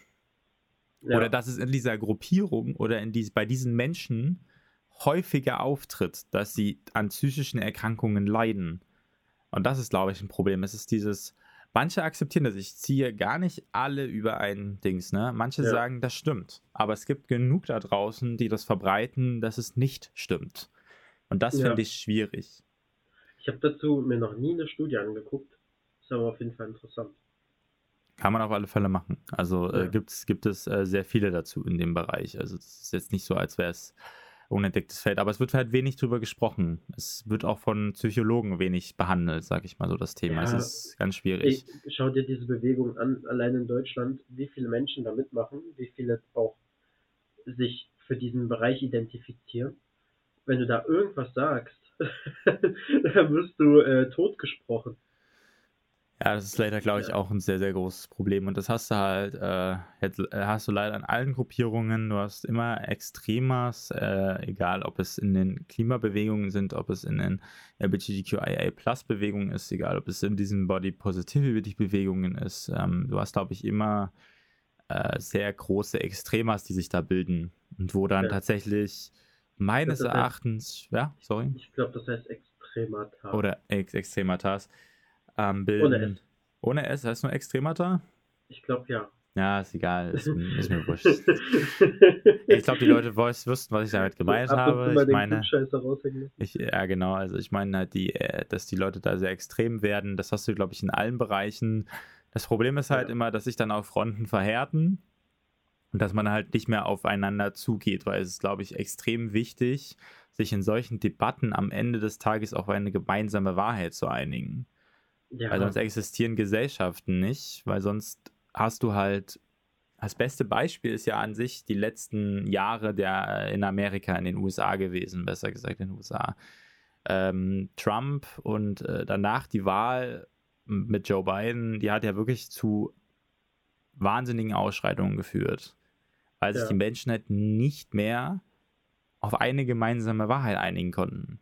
Speaker 1: Ja. Oder dass es in dieser Gruppierung oder in dies, bei diesen Menschen häufiger auftritt, dass sie an psychischen Erkrankungen leiden. Und das ist, glaube ich, ein Problem. Es ist dieses, manche akzeptieren das. Ich ziehe gar nicht alle über ein Dings, ne? Manche ja. sagen, das stimmt. Aber es gibt genug da draußen, die das verbreiten, dass es nicht stimmt. Und das ja. finde ich schwierig.
Speaker 2: Ich habe dazu mir noch nie eine Studie angeguckt. Ist aber auf jeden Fall interessant.
Speaker 1: Kann man auf alle Fälle machen. Also äh, ja. äh, gibt's, gibt es äh, sehr viele dazu in dem Bereich. Also es ist jetzt nicht so, als wäre es unentdecktes Feld. Aber es wird halt wenig drüber gesprochen. Es wird auch von Psychologen wenig behandelt, sag ich mal so, das Thema. Ja, es ist ganz schwierig.
Speaker 2: Ich, schau dir diese Bewegung an, allein in Deutschland, wie viele Menschen da mitmachen, wie viele auch sich für diesen Bereich identifizieren. Wenn du da irgendwas sagst, dann wirst du äh, totgesprochen.
Speaker 1: Ja, das ist leider, glaube ich, auch ein sehr, sehr großes Problem. Und das hast du halt, äh, äh, hast du leider an allen Gruppierungen. Du hast immer Extremas, äh, egal ob es in den Klimabewegungen sind, ob es in den LGBTQIA-Plus-Bewegungen ist, egal ob es in diesen Body Positivity-Bewegungen ist. Ähm, du hast, glaube ich, immer äh, sehr große Extremas, die sich da bilden. Und wo dann ja. tatsächlich meines Erachtens, ja, sorry.
Speaker 2: Ich glaube, das heißt Extremata.
Speaker 1: Oder Ex Extrematas ähm, bilden. Ohne S. Ohne S, heißt nur Extremata?
Speaker 2: Ich glaube ja.
Speaker 1: Ja, ist egal, ist, ist mir wurscht. ich glaube, die Leute wüssten, was ich damit gemeint Ab habe. Ich meine, ich, ja genau, also ich meine halt, die, äh, dass die Leute da sehr extrem werden. Das hast du, glaube ich, in allen Bereichen. Das Problem ist halt ja. immer, dass sich dann auch Fronten verhärten und dass man halt nicht mehr aufeinander zugeht, weil es ist, glaube ich, extrem wichtig, sich in solchen Debatten am Ende des Tages auf eine gemeinsame Wahrheit zu einigen. Ja. Weil sonst existieren Gesellschaften nicht, weil sonst hast du halt. Das beste Beispiel ist ja an sich die letzten Jahre der in Amerika, in den USA gewesen, besser gesagt in den USA. Ähm, Trump und äh, danach die Wahl mit Joe Biden, die hat ja wirklich zu wahnsinnigen Ausschreitungen geführt, weil sich ja. die Menschen halt nicht mehr auf eine gemeinsame Wahrheit einigen konnten.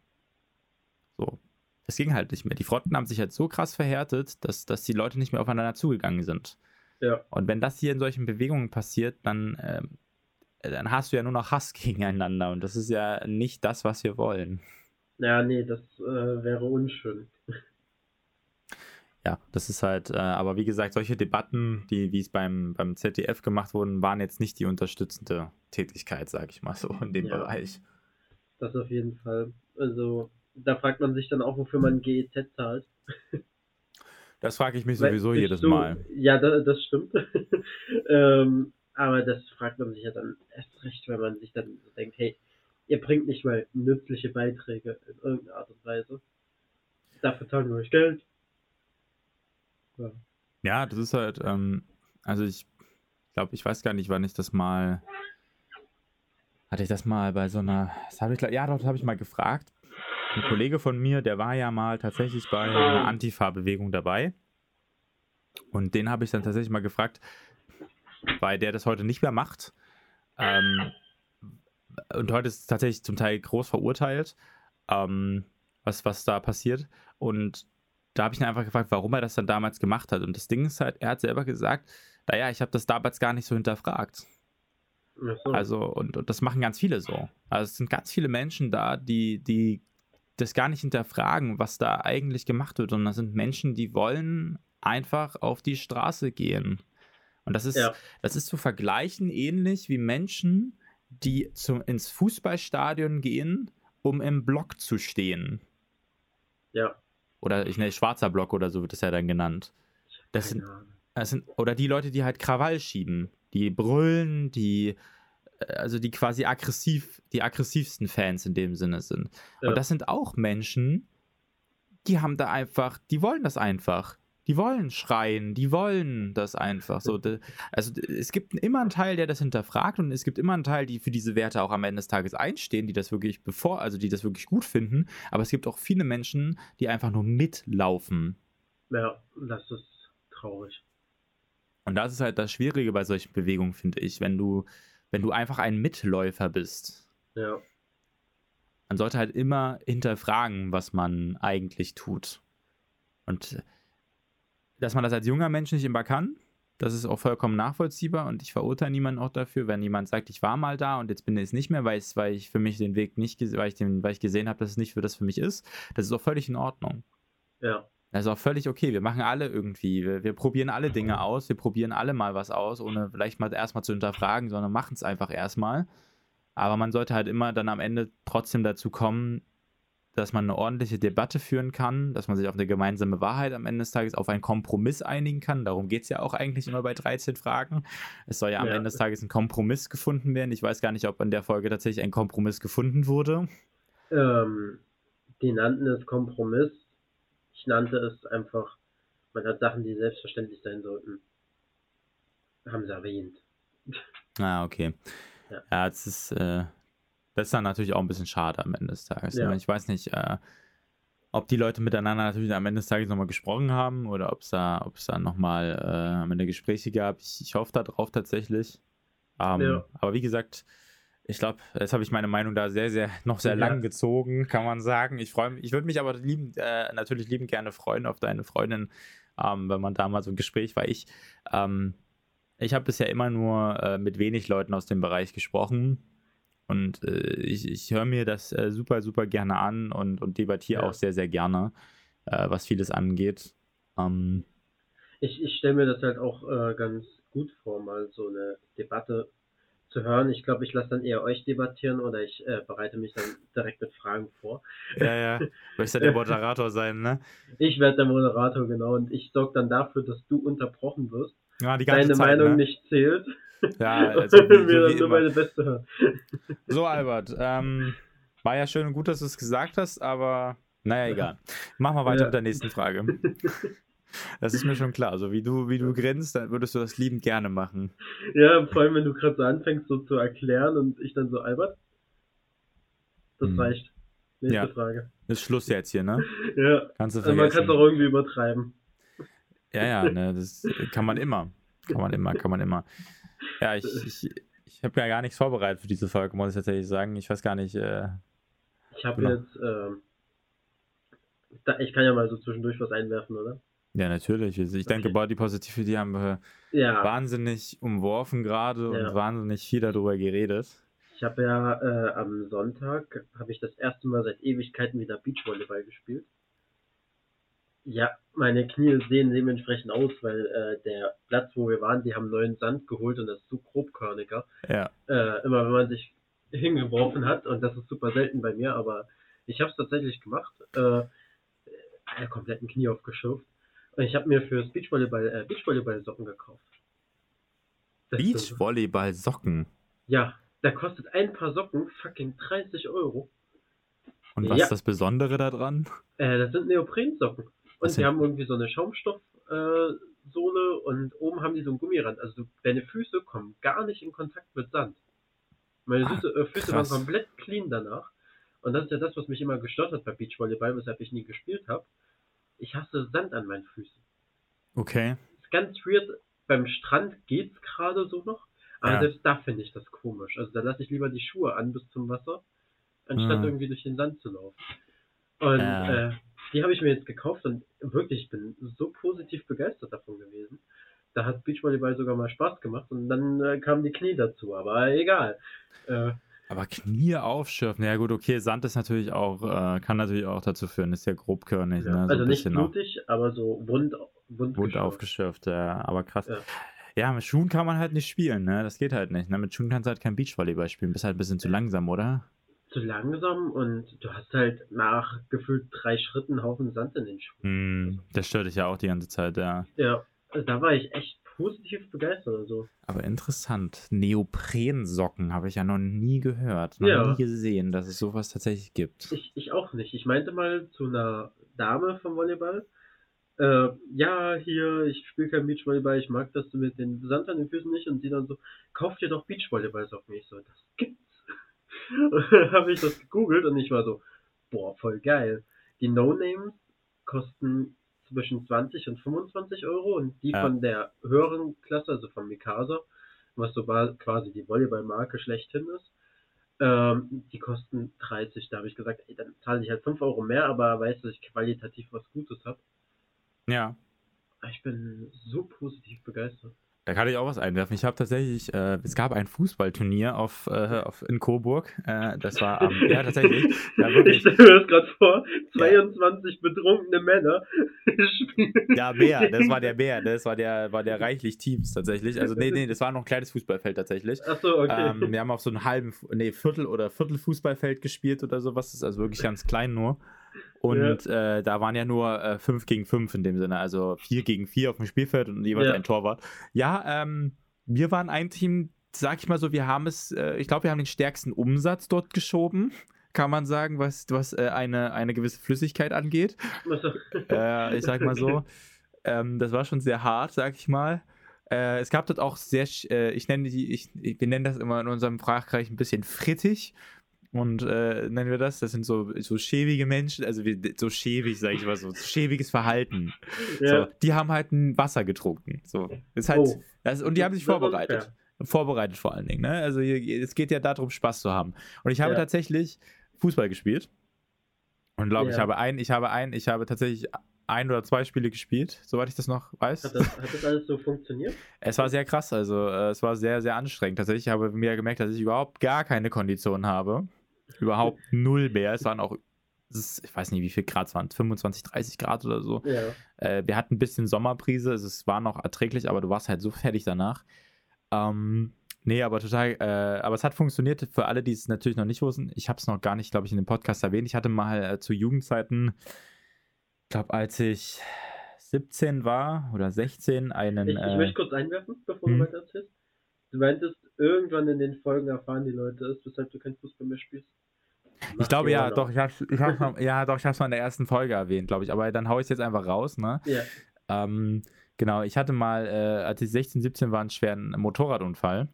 Speaker 1: So, es ging halt nicht mehr. Die Fronten haben sich halt so krass verhärtet, dass, dass die Leute nicht mehr aufeinander zugegangen sind. Ja. Und wenn das hier in solchen Bewegungen passiert, dann, äh, dann hast du ja nur noch Hass gegeneinander. Und das ist ja nicht das, was wir wollen.
Speaker 2: Ja, nee, das äh, wäre unschön.
Speaker 1: Ja, das ist halt, äh, aber wie gesagt, solche Debatten, die, wie es beim, beim ZDF gemacht wurden, waren jetzt nicht die unterstützende Tätigkeit, sag ich mal so, in dem ja, Bereich.
Speaker 2: Das auf jeden Fall. Also, da fragt man sich dann auch, wofür man GEZ zahlt.
Speaker 1: Das frage ich mich sowieso jedes du, Mal.
Speaker 2: Ja, das, das stimmt. ähm, aber das fragt man sich ja dann erst recht, wenn man sich dann so denkt, hey, ihr bringt nicht mal nützliche Beiträge in irgendeiner Art und Weise. Dafür zahlen wir euch Geld.
Speaker 1: Ja, das ist halt, ähm, also ich glaube, ich weiß gar nicht, wann ich das mal, hatte ich das mal bei so einer, das habe ich, ja, dort habe ich mal gefragt, ein Kollege von mir, der war ja mal tatsächlich bei einer Antifa-Bewegung dabei. Und den habe ich dann tatsächlich mal gefragt, weil der das heute nicht mehr macht. Ähm, und heute ist tatsächlich zum Teil groß verurteilt, ähm, was, was da passiert. Und da habe ich ihn einfach gefragt, warum er das dann damals gemacht hat. Und das Ding ist halt, er hat selber gesagt, naja, ich habe das damals gar nicht so hinterfragt.
Speaker 2: so.
Speaker 1: Also, und, und das machen ganz viele so. Also es sind ganz viele Menschen da, die, die das gar nicht hinterfragen, was da eigentlich gemacht wird. Und das sind Menschen, die wollen einfach auf die Straße gehen. Und das ist,
Speaker 2: Ja.
Speaker 1: das ist zu vergleichen ähnlich wie Menschen, die zum, ins Fußballstadion gehen, um im Block zu stehen.
Speaker 2: Ja.
Speaker 1: Oder ich nenne schwarzer Block oder so wird das ja dann genannt. Das sind, das sind, oder die Leute, die halt Krawall schieben, die brüllen, die, äh, also die quasi aggressiv, die aggressivsten Fans in dem Sinne sind.
Speaker 2: Ja.
Speaker 1: Und das sind auch Menschen, die haben da einfach, die wollen das einfach. Die wollen schreien, die wollen das einfach. So, also es gibt immer einen Teil, der das hinterfragt und es gibt immer einen Teil, die für diese Werte auch am Ende des Tages einstehen, die das wirklich bevor, also die das wirklich gut finden. Aber es gibt auch viele Menschen, die einfach nur mitlaufen.
Speaker 2: Ja, das ist traurig.
Speaker 1: Und das ist halt das Schwierige bei solchen Bewegungen, finde ich, wenn du, wenn du einfach ein Mitläufer bist.
Speaker 2: Ja.
Speaker 1: Man sollte halt immer hinterfragen, was man eigentlich tut. Und dass man das als junger Mensch nicht immer kann, das ist auch vollkommen nachvollziehbar und ich verurteile niemanden auch dafür, wenn jemand sagt, ich war mal da und jetzt bin ich es nicht mehr, weil, es, weil ich für mich den Weg nicht, weil ich, den, weil ich gesehen habe, dass es nicht für das für mich ist. Das ist auch völlig in Ordnung.
Speaker 2: Ja.
Speaker 1: Das ist auch völlig okay. Wir machen alle irgendwie, wir, wir probieren alle Dinge aus, wir probieren alle mal was aus, ohne vielleicht mal erstmal zu hinterfragen, sondern machen es einfach erstmal. Aber man sollte halt immer dann am Ende trotzdem dazu kommen, dass man eine ordentliche Debatte führen kann, dass man sich auf eine gemeinsame Wahrheit am Ende des Tages auf einen Kompromiss einigen kann. Darum geht es ja auch eigentlich immer bei 13 Fragen. Es soll ja am
Speaker 2: Ja.
Speaker 1: Ende des Tages ein Kompromiss gefunden werden. Ich weiß gar nicht, ob in der Folge tatsächlich ein Kompromiss gefunden wurde.
Speaker 2: Ähm, die nannten es Kompromiss. Ich nannte es einfach, man hat Sachen, die selbstverständlich sein sollten. Haben sie erwähnt.
Speaker 1: Ah, okay.
Speaker 2: Ja.
Speaker 1: Ja, das ist, äh, das ist dann natürlich auch ein bisschen schade am Ende des Tages.
Speaker 2: Ja.
Speaker 1: ne? Ich weiß nicht, äh, ob die Leute miteinander natürlich am Ende des Tages nochmal gesprochen haben oder ob es da, da nochmal äh, am Ende Gespräche gab. Ich, ich hoffe darauf tatsächlich. Ähm,
Speaker 2: Ja.
Speaker 1: Aber wie gesagt, ich glaube, jetzt habe ich meine Meinung da sehr, sehr, noch sehr
Speaker 2: Ja.
Speaker 1: lang gezogen, kann man sagen. Ich freue mich, ich würde mich aber lieben, äh, natürlich lieben gerne freuen auf deine Freundin, ähm, wenn man da mal so ein Gespräch, weil ich, ähm, ich habe bisher immer nur äh, mit wenig Leuten aus dem Bereich gesprochen. Und äh, ich, ich höre mir das äh, super, super gerne an und, und debattiere
Speaker 2: Ja.
Speaker 1: auch sehr, sehr gerne, äh, was vieles angeht. Ähm,
Speaker 2: Ich, ich stelle mir das halt auch äh, ganz gut vor, mal so eine Debatte zu hören. Ich glaube, ich lasse dann eher euch debattieren oder ich äh, bereite mich dann direkt mit Fragen vor.
Speaker 1: ja, ja. Möchtest ja der Moderator sein, ne?
Speaker 2: Ich werde der Moderator, genau, und ich sorge dann dafür, dass du unterbrochen wirst,
Speaker 1: Ja, die ganze
Speaker 2: deine
Speaker 1: Zeit,
Speaker 2: Meinung
Speaker 1: ne?
Speaker 2: nicht zählt.
Speaker 1: Ja, also wie, wie
Speaker 2: nur
Speaker 1: immer.
Speaker 2: meine Beste
Speaker 1: so, Albert, ähm, war ja schön und gut, dass du es gesagt hast, aber naja, egal. Machen wir weiter
Speaker 2: Ja.
Speaker 1: mit der nächsten Frage. Das ist mir schon klar. Also wie du, wie du grinst, dann würdest du das liebend gerne machen.
Speaker 2: Ja, vor allem, wenn du gerade so anfängst, so zu erklären und ich dann so, Albert, das
Speaker 1: Hm.
Speaker 2: reicht. Nächste
Speaker 1: Ja.
Speaker 2: Frage.
Speaker 1: Das ist Schluss jetzt hier, ne?
Speaker 2: Ja,
Speaker 1: Kannst du
Speaker 2: also man kann es auch irgendwie übertreiben.
Speaker 1: Ja, ja, ne, das kann man immer. Kann man immer, kann man immer. Ja, ich, ich, ich habe ja gar nichts vorbereitet für diese Folge, muss ich tatsächlich sagen. Ich weiß gar nicht. Äh,
Speaker 2: Ich habe
Speaker 1: Genau.
Speaker 2: jetzt, da, ich kann ja mal so zwischendurch was einwerfen, oder?
Speaker 1: ja, natürlich. Ich ich denke,
Speaker 2: Okay.
Speaker 1: Body Positivity haben wir
Speaker 2: Ja,
Speaker 1: wahnsinnig umworfen gerade
Speaker 2: Ja.
Speaker 1: und wahnsinnig viel darüber geredet.
Speaker 2: ich habe ja äh, am Sonntag, habe ich das erste Mal seit Ewigkeiten wieder Beachvolleyball gespielt. Ja, meine Knie sehen dementsprechend aus, weil äh, der Platz, wo wir waren, die haben neuen Sand geholt und das ist so grobkörniger.
Speaker 1: Ja,
Speaker 2: äh, immer wenn man sich hingeworfen hat und das ist super selten bei mir, aber ich habe es tatsächlich gemacht, äh, äh, kompletten Knie aufgeschürft und ich habe mir fürs Beachvolleyball äh, Beachvolleyball Socken gekauft. Das ist so-
Speaker 1: Beachvolleyball-Socken.
Speaker 2: Ja, da kostet ein paar Socken fucking 30 Euro.
Speaker 1: Und was
Speaker 2: Ja.
Speaker 1: ist das Besondere daran?
Speaker 2: Äh, das sind Neoprensocken und die haben irgendwie so eine Schaumstoff äh, und oben haben die so einen Gummirand. Also deine Füße kommen gar nicht in Kontakt mit Sand. Meine
Speaker 1: Ah,
Speaker 2: Füße, äh, Füße waren komplett clean danach. Und das ist ja das, was mich immer gestört hat bei Beachvolleyball, weshalb ich nie gespielt habe. Ich hasse Sand an meinen Füßen.
Speaker 1: Okay.
Speaker 2: Ist ganz weird. Beim Strand geht's gerade so noch, aber
Speaker 1: Ja.
Speaker 2: selbst da finde ich das komisch. Also da lasse ich lieber die Schuhe an bis zum Wasser, anstatt
Speaker 1: Mhm.
Speaker 2: irgendwie durch den Sand zu laufen. Und
Speaker 1: Ja.
Speaker 2: äh, die habe ich mir jetzt gekauft und wirklich, ich bin so positiv begeistert davon gewesen. da hat Beachvolleyball sogar mal Spaß gemacht und dann äh, kamen die Knie dazu, aber egal. Äh,
Speaker 1: aber Knie aufschürfen, ja gut, okay, Sand ist natürlich auch, äh, kann natürlich auch dazu führen, ist ja grobkörnig.
Speaker 2: Ja,
Speaker 1: ne?
Speaker 2: so also nicht blutig, auch, aber so wund,
Speaker 1: wund, wund aufgeschürft, ja, aber krass. Ja. ja. mit Schuhen kann man halt nicht spielen, ne? Das geht halt nicht. Ne? Mit Schuhen kannst du halt kein Beachvolleyball spielen. Bist halt ein bisschen zu langsam, oder?
Speaker 2: Zu langsam und du hast halt nach gefühlt drei Schritten einen Haufen Sand in den Schuhen.
Speaker 1: Mm, das stört dich ja auch die ganze Zeit, ja.
Speaker 2: Ja, also da war ich echt positiv begeistert. Also.
Speaker 1: Aber interessant. Neoprensocken habe ich ja noch nie gehört, noch ja. nie gesehen, dass es sowas tatsächlich gibt.
Speaker 2: Ich, ich auch nicht. Ich meinte mal zu einer Dame vom Volleyball, äh, ja, hier, ich spiele kein Beachvolleyball, ich mag das mit den Sand an den Füßen nicht. Und sie dann so, kauf dir doch Beachvolleyball-Socken. Ich so, das gibt's. und dann habe ich das gegoogelt und ich war so, boah, voll geil. Die No-Names kosten zwischen 20 und 25 Euro und die ja. von der höheren Klasse, also von Mikasa, was so quasi die Volleyball-Marke schlechthin ist, ähm, die kosten 30. Da habe ich gesagt, ey, dann zahle ich halt 5 Euro mehr, aber weiß, dass ich qualitativ was Gutes habe.
Speaker 1: Ja.
Speaker 2: Ich bin so positiv begeistert.
Speaker 1: Da kann ich auch was einwerfen. Ich habe tatsächlich, äh, es gab ein Fußballturnier auf, äh, auf in Coburg. Äh, das war am, ja tatsächlich. Ja,
Speaker 2: wirklich. Ich stelle mir das gerade vor, 22 ja. betrunkene Männer
Speaker 1: spielen. Ja, Bär, das war der Bär, das war der, war der reichlich Teams tatsächlich. Also nee, nee, das war noch ein kleines Fußballfeld tatsächlich.
Speaker 2: Ach so, okay.
Speaker 1: Ähm, wir haben auf so einem halben, nee, Viertel oder Viertelfußballfeld gespielt oder sowas. Das ist also wirklich ganz klein nur. Und ja. äh, da waren ja nur äh, 5 gegen 5 in dem Sinne, also 4 gegen 4 auf dem Spielfeld und jeweils ja. ein Torwart. Ja, ähm, wir waren ein Team, sag ich mal so, wir haben es, äh, ich glaube, wir haben den stärksten Umsatz dort geschoben, kann man sagen, was, was äh, eine, eine gewisse Flüssigkeit angeht. Äh, ich sag mal so. Ähm, das war schon sehr hart, sag ich mal. Äh, es gab dort auch sehr, ich nenne die, ich, wir nennen das immer in unserem Sprachreich ein bisschen frittig und äh, nennen wir das. Das sind so, so schäbige Menschen, also wie, so schäbig, sage ich mal so, schäbiges Verhalten. Ja. So, die haben halt ein Wasser getrunken. So, ist halt, oh. das, und die haben sich vorbereitet. Vorbereitet vor allen Dingen. Ne? Also hier, es geht ja darum, Spaß zu haben. Und ich habe ja. tatsächlich Fußball gespielt. Und glaube, ja. ich habe ein, ich habe ein, ich habe tatsächlich ein oder zwei Spiele gespielt, soweit ich das noch weiß.
Speaker 2: Hat das, hat das alles so funktioniert?
Speaker 1: Es war sehr krass, also äh, es war sehr, sehr anstrengend. Tatsächlich habe ich mir gemerkt, dass ich überhaupt gar keine Kondition habe. Überhaupt null mehr. Es waren auch, ich weiß nicht, wie viel Grad es waren, 25, 30 Grad oder so. Ja. Äh, wir hatten ein bisschen Sommerprise, also es war noch erträglich, aber du warst halt so fertig danach. Ähm, nee, aber total, äh, aber es hat funktioniert für alle, die es natürlich noch nicht wussten. Ich habe es noch gar nicht, glaube ich, in dem Podcast erwähnt. Ich hatte mal äh, zu Jugendzeiten, ich glaube, als ich 17 war oder 16, einen.
Speaker 2: Ich, ich äh, möchte kurz einwerfen, bevor hm. du weiter erzählst. Du meintest, irgendwann in den Folgen erfahren die Leute es, weshalb du kein Fußball mehr spielst.
Speaker 1: Ich glaube ja, doch, ich hab's, ich hab's mal, ja, doch, ich hab's mal in der ersten Folge erwähnt, glaube ich. Aber dann hau ich es jetzt einfach raus, ne?
Speaker 2: Ja.
Speaker 1: Ähm, genau, ich hatte mal, äh, als ich 16, 17 war, einen schweren Motorradunfall.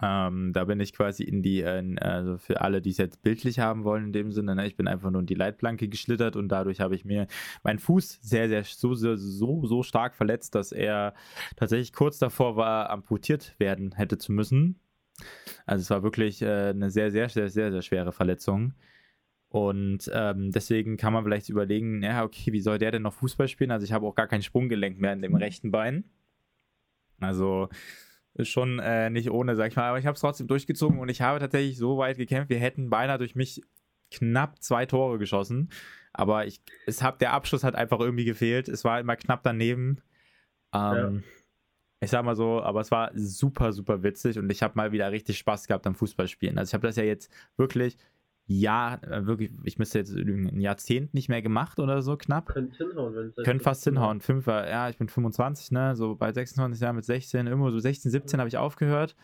Speaker 1: Ähm, da bin ich quasi in die, äh, also für alle, die es jetzt bildlich haben wollen in dem Sinne, ne, ich bin einfach nur in die Leitplanke geschlittert und dadurch habe ich mir meinen Fuß sehr, sehr, so, so, so stark verletzt, dass er tatsächlich kurz davor war, amputiert werden hätte zu müssen. Also es war wirklich äh, eine sehr, sehr, sehr, sehr, sehr schwere Verletzung. Und ähm, deswegen kann man vielleicht überlegen, ja, okay, wie soll der denn noch Fußball spielen? Also ich habe auch gar kein Sprunggelenk mehr in dem rechten Bein. Also schon äh, nicht ohne, sag ich mal. Aber ich habe es trotzdem durchgezogen und ich habe tatsächlich so weit gekämpft. Wir hätten beinahe durch mich knapp zwei Tore geschossen. Aber ich, es hat, der Abschluss hat einfach irgendwie gefehlt. Es war immer knapp daneben. Ähm, ja. Ich sag mal so, aber es war super, super witzig und ich habe mal wieder richtig Spaß gehabt am Fußballspielen. Also ich habe das ja jetzt wirklich ja, äh, wirklich, ich müsste jetzt ein Jahrzehnt nicht mehr gemacht oder so knapp.
Speaker 2: Könnte hinhauen, wenn
Speaker 1: es Könnte fast hinhauen. Fünfer, ja, ich bin 25, ne, so bei 26 Jahren mit 16, irgendwo so 16, 17 habe ich aufgehört.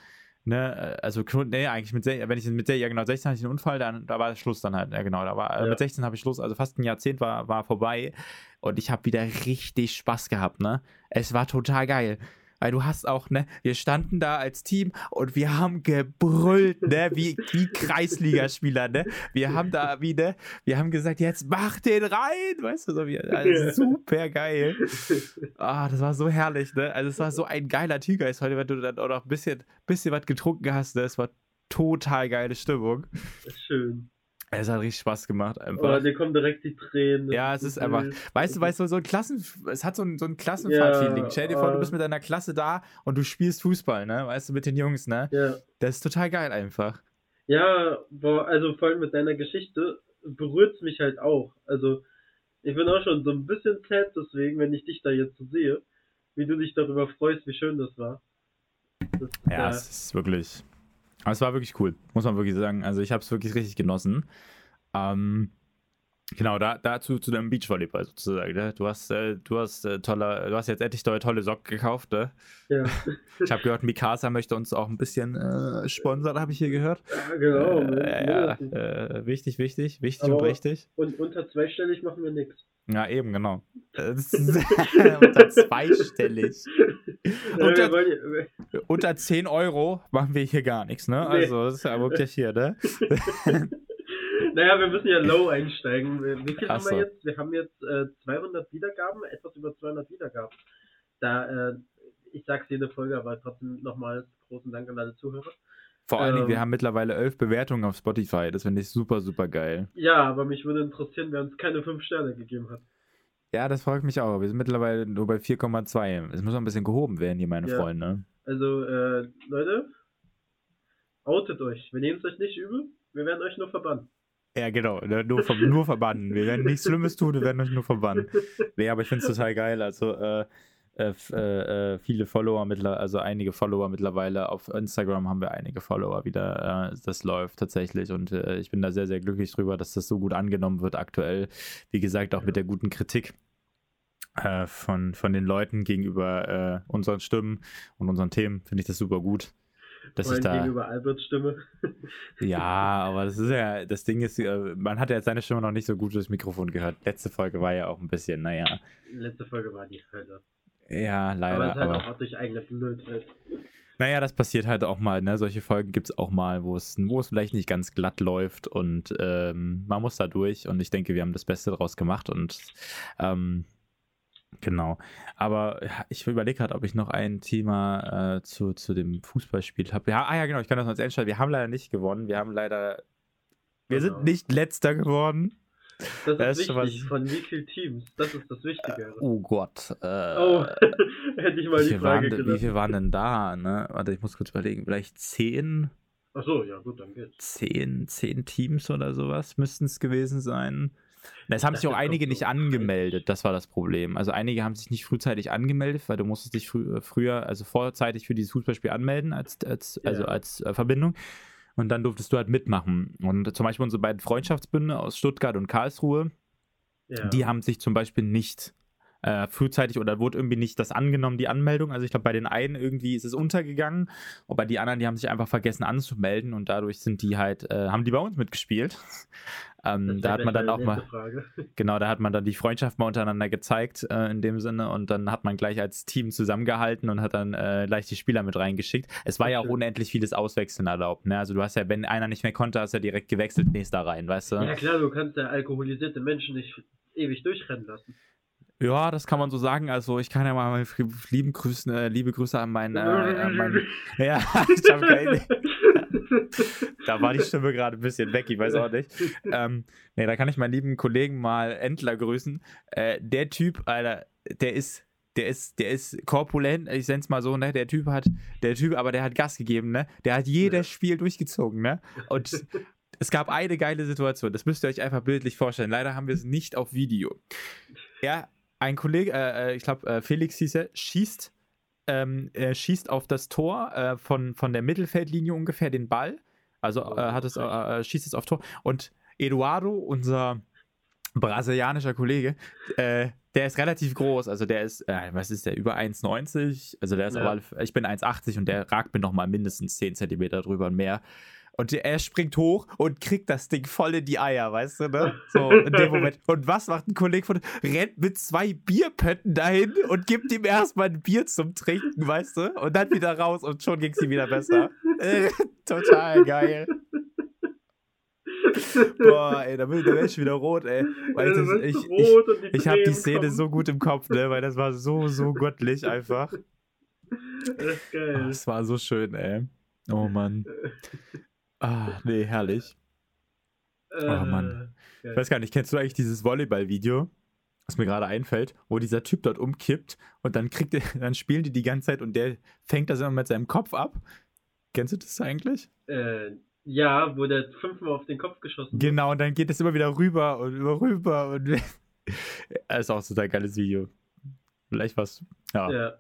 Speaker 1: Ne, äh, also, nee, eigentlich mit, wenn ich mit ja genau 16 hatte ich einen Unfall, dann, da war Schluss dann halt, ja genau, da war, äh, ja. mit 16 habe ich Schluss, also fast ein Jahrzehnt war, war vorbei und ich habe wieder richtig Spaß gehabt, ne. Es war total geil. Weil du hast auch, ne, wir standen da als Team und wir haben gebrüllt, ne, wie, wie Kreisligaspieler, ne. Wir haben da wie, ne, wir haben gesagt, jetzt mach den rein, weißt du, so wie, also super geil. Ah, das war so herrlich, ne. Also es war so ein geiler Tigergeist heute, wenn du dann auch noch ein bisschen, bisschen was getrunken hast, ne. Es war total geile Stimmung.
Speaker 2: Schön.
Speaker 1: Es hat richtig Spaß gemacht,
Speaker 2: Oh,
Speaker 1: einfach.
Speaker 2: dir kommen direkt die Tränen.
Speaker 1: Ja, es ist einfach, weißt du, weißt du, so ein Klassen, es hat so ein, so ein Klassenfahrt-Feeling.
Speaker 2: Ja,
Speaker 1: Stell dir vor, du
Speaker 2: oh.
Speaker 1: bist mit deiner Klasse da und du spielst Fußball, ne? Weißt du, mit den Jungs, ne?
Speaker 2: Ja.
Speaker 1: Das ist total geil einfach.
Speaker 2: Ja, boah, also vor allem mit deiner Geschichte berührt es mich halt auch. Also, ich bin auch schon so ein bisschen sad deswegen, wenn ich dich da jetzt so sehe, wie du dich darüber freust, wie schön das war. Das,
Speaker 1: Ja,
Speaker 2: äh,
Speaker 1: es ist wirklich. Aber es war wirklich cool, muss man wirklich sagen. Also ich habe es wirklich richtig genossen. Ähm, genau, da, dazu zu deinem Beachvolleyball sozusagen. Ne? Du hast, äh, du hast äh, toller, du hast jetzt endlich neue tolle Socken gekauft. Ne?
Speaker 2: ja.
Speaker 1: Ich habe gehört, Mikasa möchte uns auch ein bisschen äh, sponsern, habe ich hier gehört.
Speaker 2: ja, genau.
Speaker 1: äh, ja, äh, wichtig, wichtig, wichtig
Speaker 2: Aber-
Speaker 1: und richtig.
Speaker 2: Und unter zweistellig machen wir nichts.
Speaker 1: Ja, eben, genau. Unter zweistellig. Unter- Unter 10 Euro machen wir hier gar nichts, ne? Also, das ist ja wirklich hier, ne?
Speaker 2: naja, wir müssen ja low einsteigen. Wie viel
Speaker 1: Ach
Speaker 2: haben wir jetzt? Wir haben jetzt äh, 200 Wiedergaben, etwas über 200 Wiedergaben. Da, äh, ich sag's jede Folge, aber trotzdem nochmal großen Dank an alle Zuhörer.
Speaker 1: Vor allen Dingen,
Speaker 2: Ähm.
Speaker 1: wir haben mittlerweile elf Bewertungen auf Spotify. Das finde ich super, super geil.
Speaker 2: Ja, aber mich würde interessieren, wer uns keine 5 Sterne gegeben hat.
Speaker 1: Ja, das freut mich auch. Wir sind mittlerweile nur bei 4,2. Es muss noch ein bisschen gehoben werden hier, meine
Speaker 2: Ja.
Speaker 1: Freunde.
Speaker 2: Also, äh, Leute, outet euch. Wir nehmen es euch nicht übel, wir werden euch nur verbannen.
Speaker 1: Ja, genau. ne, Nur, ver nur verbannen. Wir werden nichts Schlimmes tun, wir werden euch nur verbannen. Nee, aber ich finde es total geil. Also, äh, äh, äh, äh, viele Follower mittlerweile, also einige Follower mittlerweile. Auf Instagram haben wir einige Follower wieder. Äh, das läuft tatsächlich und ich bin da sehr, sehr glücklich drüber, dass das so gut angenommen wird aktuell. Wie gesagt, auch mit der guten Kritik von, von den Leuten gegenüber unseren Stimmen und unseren Themen finde ich das super gut. Dass ich da.
Speaker 2: gegenüber Alberts Stimme.
Speaker 1: Ja, aber das ist ja, das Ding ist, man hat ja jetzt seine Stimme noch nicht so gut durchs Mikrofon gehört. Letzte Folge war ja auch ein bisschen, naja.
Speaker 2: Letzte Folge war die Hölle.
Speaker 1: Ja,
Speaker 2: aber
Speaker 1: leider.
Speaker 2: es ist halt
Speaker 1: Aber,
Speaker 2: auch durch eigene Blödheit.
Speaker 1: naja, das passiert halt auch mal, ne? Solche Folgen gibt es auch mal, wo es, wo es vielleicht nicht ganz glatt läuft und ähm, man muss da durch und ich denke, wir haben das Beste draus gemacht und ähm, genau. Aber ich überlege gerade, ob ich noch ein Thema äh, zu, zu dem Fußballspiel habe. Ja, ah ja, genau, ich kann das noch als Endstand. Wir haben leider nicht gewonnen. Wir haben leider. Wir
Speaker 2: Genau.
Speaker 1: sind nicht letzter geworden.
Speaker 2: Das ist
Speaker 1: Das
Speaker 2: wichtig.
Speaker 1: was-
Speaker 2: Von wie vielen Teams? Das ist das Wichtige.
Speaker 1: Oh Gott. Äh,
Speaker 2: oh, hätte ich mal
Speaker 1: wie,
Speaker 2: die
Speaker 1: waren,
Speaker 2: Frage
Speaker 1: denn- wie
Speaker 2: gelassen.
Speaker 1: viel waren denn da? Ne? Warte, ich muss kurz überlegen. Vielleicht zehn,
Speaker 2: Achso, ja gut, dann geht's.
Speaker 1: zehn, zehn Teams oder sowas müssten es gewesen sein. Na, Es haben sich auch einige
Speaker 2: kommt
Speaker 1: nicht
Speaker 2: so
Speaker 1: angemeldet, das war das Problem. Also einige haben sich nicht frühzeitig angemeldet, weil du musstest dich frü früher, also vorzeitig für dieses Fußballspiel anmelden, als, als, also
Speaker 2: Ja.
Speaker 1: als äh, Verbindung. Und dann durftest du halt mitmachen. Und zum Beispiel unsere beiden Freundschaftsbünde aus Stuttgart und Karlsruhe,
Speaker 2: Ja.
Speaker 1: die haben sich zum Beispiel nicht äh, frühzeitig oder wurde irgendwie nicht das angenommen, die Anmeldung. Also ich glaube, bei den einen irgendwie ist es untergegangen, und bei die anderen, die haben sich einfach vergessen anzumelden und dadurch sind die halt, äh, haben die bei uns mitgespielt. ähm, da hat man dann auch mal,
Speaker 2: Frage.
Speaker 1: genau, da hat man dann die Freundschaft mal untereinander gezeigt äh, in dem Sinne und dann hat man gleich als Team zusammengehalten und hat dann äh, gleich die Spieler mit reingeschickt. Es war ja auch unendlich vieles Auswechseln erlaubt. Ne? Also du hast ja, wenn einer nicht mehr konnte, hast du ja direkt gewechselt, nächster rein, weißt du?
Speaker 2: Ja klar, du kannst ja alkoholisierte Menschen nicht ewig durchrennen lassen.
Speaker 1: Ja, das kann man so sagen. Also ich kann ja mal meine lieben Grüßen, äh, liebe Grüße an meinen, äh, an meinen ja, ich habe keine, da war die Stimme gerade ein bisschen weg, ich weiß auch nicht. Ähm, nee, da kann ich meinen lieben Kollegen mal Endler grüßen. Äh, der Typ, Alter, der ist, der ist, der ist korpulent, ich nenn's mal so, ne? Der Typ hat, der Typ, aber der hat Gas gegeben, ne? Der hat jedes
Speaker 2: Ja.
Speaker 1: Spiel durchgezogen, ne? Und es gab eine geile Situation, das müsst ihr euch einfach bildlich vorstellen. Leider haben wir es nicht auf Video. Ja, ein Kollege, äh, äh, ich glaube, äh, Felix hieß er, schießt, ähm, er schießt auf das Tor äh, von, von der Mittelfeldlinie ungefähr den Ball. Also
Speaker 2: Oh,
Speaker 1: äh, hat es, schießt es auf Tor. Und Eduardo, unser brasilianischer Kollege, äh, der ist relativ groß. Also der ist, äh, was ist der, über 1,90? Also der ist
Speaker 2: Ja.
Speaker 1: Fälle- ich bin 1,80 und der ragt mir nochmal mindestens 10 Zentimeter drüber und mehr. Und er springt hoch und kriegt das Ding voll in die Eier, weißt du, ne? So in dem Moment. Und was macht ein Kollege von rennt mit zwei Bierpötten dahin und gibt ihm erstmal ein Bier zum Trinken, weißt du? Und dann wieder raus und schon ging es ihm wieder besser. Äh, total geil. Boah, ey, da bin da ich wieder rot, ey. Weil das, ich, ich, ich habe die Szene
Speaker 2: kommen.
Speaker 1: so gut im Kopf, ne? Weil das war so, so göttlich einfach.
Speaker 2: Das ist geil.
Speaker 1: Es war so schön, ey. Oh Mann. Ah, nee, herrlich. Oh Mann. Ich weiß gar nicht, kennst du eigentlich dieses Volleyball-Video, was mir gerade einfällt, wo dieser Typ dort umkippt und dann kriegt er, dann spielen die die ganze Zeit und der fängt das immer mit seinem Kopf ab. Kennst du das eigentlich?
Speaker 2: Äh, ja, wo der fünfmal auf den Kopf geschossen wird.
Speaker 1: Genau, und dann geht es immer wieder rüber und immer rüber und das ist auch so ein geiles Video. Vielleicht was. Ja.
Speaker 2: Ja.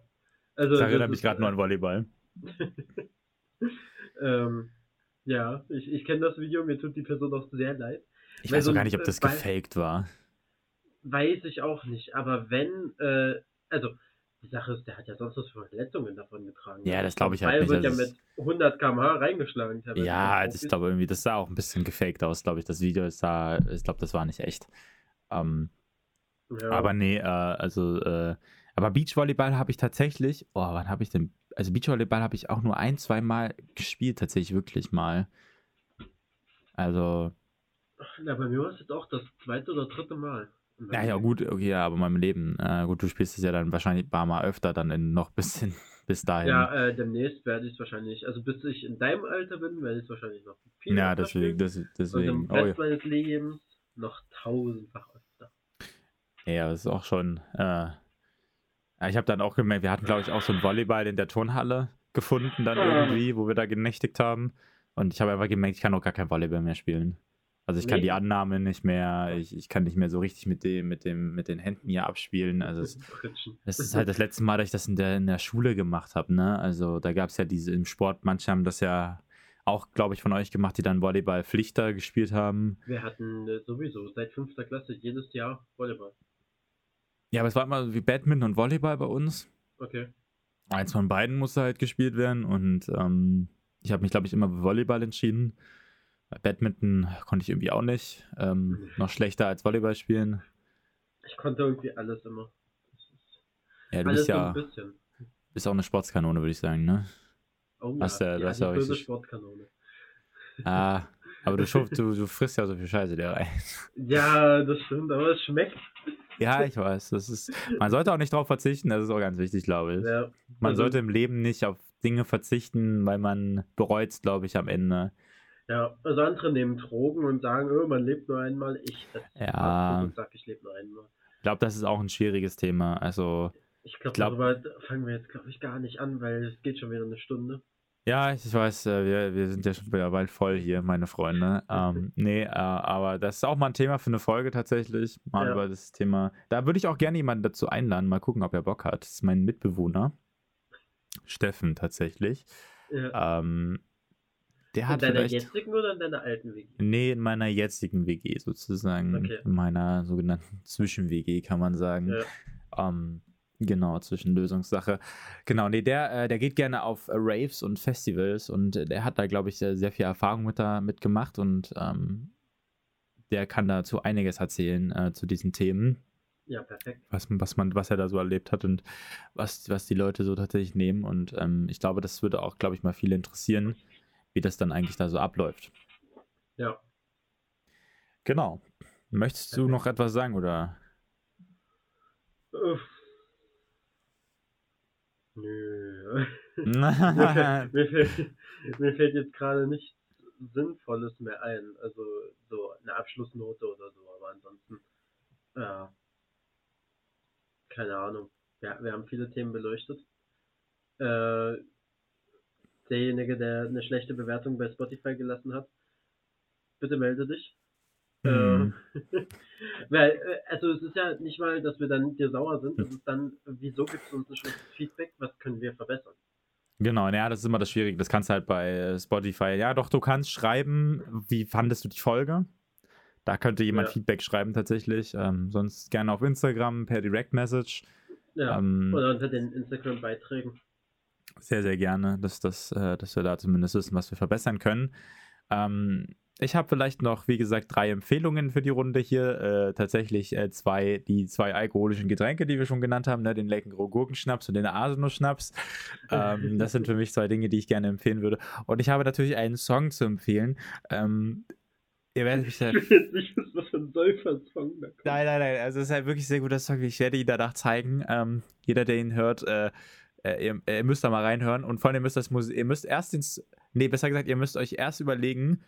Speaker 2: Also,
Speaker 1: das erinnert mich gerade nur an Volleyball.
Speaker 2: ähm, ja, ich, ich kenne das Video, mir tut die Person auch sehr leid.
Speaker 1: Ich
Speaker 2: Weil
Speaker 1: weiß
Speaker 2: so
Speaker 1: auch gar nicht, ob das gefaked war.
Speaker 2: Weiß ich auch nicht, aber wenn, äh, also, die Sache ist, der hat ja sonst was für Verletzungen davon getragen.
Speaker 1: Ja, das glaube ich halt nicht.
Speaker 2: wird ja
Speaker 1: Also
Speaker 2: mit 100 km/h reingeschlagen.
Speaker 1: Ja, das
Speaker 2: Profis.
Speaker 1: glaube irgendwie, das sah auch ein bisschen gefaked aus, glaube ich. Das Video ist da, ich glaube, das war nicht echt. Ähm,
Speaker 2: ja.
Speaker 1: Aber nee, äh, also, äh, aber Beachvolleyball habe ich tatsächlich, oh, wann habe ich denn, also Beachvolleyball habe ich auch nur ein, zwei Mal gespielt, tatsächlich wirklich mal. Also,
Speaker 2: Na, bei mir war es jetzt auch das zweite oder dritte Mal.
Speaker 1: ja, ja, gut, okay, ja, aber in meinem Leben, äh, gut, du spielst es ja dann wahrscheinlich ein paar Mal öfter, dann in, noch bis, hin, bis dahin.
Speaker 2: Ja, äh, demnächst werde ich es wahrscheinlich, also bis ich in deinem Alter bin, werde ich es wahrscheinlich noch viel
Speaker 1: Ja, deswegen, das,
Speaker 2: Und
Speaker 1: deswegen,
Speaker 2: im
Speaker 1: oh ja.
Speaker 2: Rest meines Lebens noch tausendfach öfter.
Speaker 1: Ja, das ist auch schon. Äh, ja, ich habe dann auch gemerkt, wir hatten, glaube ich, auch so einen Volleyball in der Turnhalle gefunden, dann irgendwie, wo wir da genächtigt haben. Und ich habe einfach gemerkt, ich kann auch gar kein Volleyball mehr spielen. Also ich kann
Speaker 2: Nee.
Speaker 1: die Annahme nicht mehr, ich, ich kann nicht mehr so richtig mit dem, mit dem, mit den Händen hier abspielen. Also es, das ist halt das letzte Mal, dass ich das in der, in der Schule gemacht habe, ne? Also da gab es ja diese im Sport, manche haben das ja auch, glaube ich, von euch gemacht, die dann Volleyball Pflichter gespielt haben.
Speaker 2: Wir hatten äh, sowieso seit fünfter Klasse jedes Jahr Volleyball.
Speaker 1: Ja, aber es war immer wie Badminton und Volleyball bei uns.
Speaker 2: Okay.
Speaker 1: eins von beiden musste halt gespielt werden und ähm, ich habe mich, glaube ich, immer für Volleyball entschieden. Bei Badminton konnte ich irgendwie auch nicht. Ähm, noch schlechter als Volleyball spielen.
Speaker 2: Ich konnte irgendwie alles immer.
Speaker 1: Ja, du bist ja bist auch eine Sportskanone, würde ich sagen, ne?
Speaker 2: Oh
Speaker 1: Hast ja-
Speaker 2: die
Speaker 1: du hast ja auch
Speaker 2: adipöse
Speaker 1: richtig-
Speaker 2: Sportkanone.
Speaker 1: Ah, aber du, du, du frisst ja so viel Scheiße da rein.
Speaker 2: Ja, das stimmt, aber es schmeckt.
Speaker 1: Ja, ich weiß. Das ist, man sollte auch nicht darauf verzichten, das ist auch ganz wichtig, glaube ich.
Speaker 2: Ja.
Speaker 1: Man
Speaker 2: also-
Speaker 1: sollte im Leben nicht auf Dinge verzichten, weil man bereut es, glaube ich, am Ende.
Speaker 2: Ja, also andere nehmen Drogen und sagen, oh, man lebt nur einmal. Ich
Speaker 1: Ja.
Speaker 2: Fastfood und sag, ich lebe nur einmal.
Speaker 1: Ich glaube, das ist auch ein schwieriges Thema. Also,
Speaker 2: Ich glaube,
Speaker 1: glaub-
Speaker 2: darüber fangen wir jetzt, glaube ich, gar nicht an, weil es geht schon wieder eine Stunde.
Speaker 1: Ja, ich weiß, äh, wir, wir sind ja schon wieder bald voll hier, meine Freunde. Ähm, nee, äh, aber das ist auch mal ein Thema für eine Folge tatsächlich. Mal
Speaker 2: Ja.
Speaker 1: über das Thema. Da würde ich auch gerne jemanden dazu einladen, mal gucken, ob er Bock hat. Das ist mein Mitbewohner. Steffen tatsächlich.
Speaker 2: Ja.
Speaker 1: Ähm, der
Speaker 2: in
Speaker 1: hat
Speaker 2: deiner
Speaker 1: vielleicht.
Speaker 2: jetzigen oder in deiner alten WG?
Speaker 1: Nee, in meiner jetzigen WG sozusagen.
Speaker 2: Okay.
Speaker 1: In meiner sogenannten Zwischen-WG, kann man sagen.
Speaker 2: Ja.
Speaker 1: Ähm, genau, Zwischenlösungssache. Genau, nee, der, äh, der geht gerne auf äh, Raves und Festivals und äh, der hat da, glaube ich, sehr, sehr viel Erfahrung mit, da, mit gemacht und ähm, der kann dazu einiges erzählen äh, zu diesen Themen,
Speaker 2: ja, perfekt.
Speaker 1: was, was, man, was er da so erlebt hat und was, was die Leute so tatsächlich nehmen. Und ähm, ich glaube, das würde auch, glaube ich, mal viele interessieren, wie das dann eigentlich da so abläuft.
Speaker 2: Ja.
Speaker 1: Genau. Möchtest du noch etwas sagen oder?
Speaker 2: Uff. Nö. mir, fällt, mir, fällt, mir fällt jetzt gerade nichts Sinnvolles mehr ein. Also so eine Abschlussnote oder so, aber ansonsten, ja, keine Ahnung. Ja, wir haben viele Themen beleuchtet. Äh, derjenige, der eine schlechte Bewertung bei Spotify gelassen hat, bitte melde dich.
Speaker 1: Hm.
Speaker 2: Äh, weil, äh, also es ist ja nicht mal, dass wir dann dir sauer sind, es ist dann, wieso gibt es uns ein schlechtes Feedback, was können wir verbessern?
Speaker 1: Genau, ja, das ist immer das Schwierige. Das kannst du halt bei äh, Spotify. Ja, doch, du kannst schreiben, wie fandest du die Folge? Da könnte jemand
Speaker 2: Ja.
Speaker 1: Feedback schreiben tatsächlich. Ähm, sonst gerne auf Instagram per Direct Message.
Speaker 2: Ja,
Speaker 1: Ähm,
Speaker 2: oder unter den Instagram-Beiträgen.
Speaker 1: sehr, sehr gerne, dass, das, äh, dass wir da zumindest wissen, was wir verbessern können. Ähm, ich habe vielleicht noch, wie gesagt, drei Empfehlungen für die Runde hier. Äh, tatsächlich äh, zwei, die zwei alkoholischen Getränke, die wir schon genannt haben, ne? den leckeren Gurkenschnaps und den Arsenus-Schnaps. Ähm, das sind für mich zwei Dinge, die ich gerne empfehlen würde. Und ich habe natürlich einen Song zu empfehlen. Ähm, ihr werdet mich da
Speaker 2: Ich will jetzt nicht wissen, was für ein Säufer-Song da kommt.
Speaker 1: Nein, nein, nein. Also es ist halt wirklich ein sehr guter Song. Ich werde ihn danach zeigen. Ähm, jeder, der ihn hört, äh, äh, ihr, ihr müsst da mal reinhören. Und vor allem ihr müsst das Musik, ihr müsst erst ins, nee, besser gesagt, ihr müsst euch erst überlegen,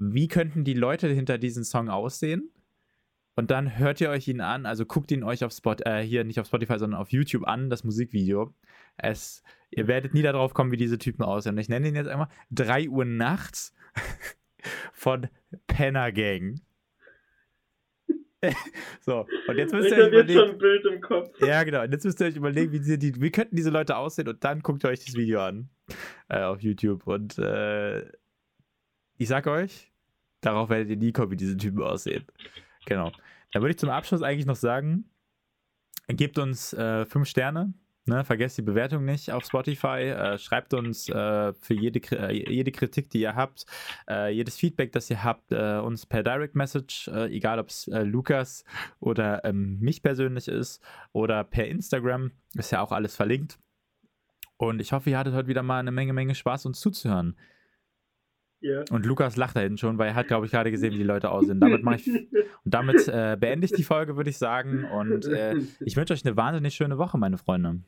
Speaker 1: wie könnten die Leute hinter diesem Song aussehen? Und dann hört ihr euch ihn an, also guckt ihn euch auf Spot, äh, hier nicht auf Spotify, sondern auf YouTube an, das Musikvideo. Es, ihr werdet nie darauf kommen, wie diese Typen aussehen. Und ich nenne ihn jetzt einmal 3 Uhr nachts von Penner Gang. so, und jetzt müsst ihr
Speaker 2: ich
Speaker 1: euch
Speaker 2: habe jetzt schon
Speaker 1: überlegen.
Speaker 2: ein Bild im Kopf.
Speaker 1: Ja, genau. Und jetzt müsst ihr euch überlegen, wie, die, wie könnten diese Leute aussehen und dann guckt ihr euch das Video an äh, auf YouTube. Und äh, ich sag euch, darauf werdet ihr nie kommen, wie diese Typen aussehen. Genau. Dann würde ich zum Abschluss eigentlich noch sagen, gebt uns äh, fünf Sterne. Ne, vergesst die Bewertung nicht auf Spotify. Äh, schreibt uns äh, für jede, äh, jede Kritik, die ihr habt, äh, jedes Feedback, das ihr habt, äh, uns per Direct Message, egal ob es Lukas oder ähm, mich persönlich ist oder per Instagram. Ist ja auch alles verlinkt. Und ich hoffe, ihr hattet heute wieder mal eine Menge, Menge Spaß, uns zuzuhören.
Speaker 2: Ja.
Speaker 1: Und Lukas lacht da hinten schon, weil er hat, glaube ich, gerade gesehen, wie die Leute aussehen. Damit mache ich und damit äh, beende ich die Folge, würde ich sagen. Und äh, ich wünsche euch eine wahnsinnig schöne Woche, meine Freunde.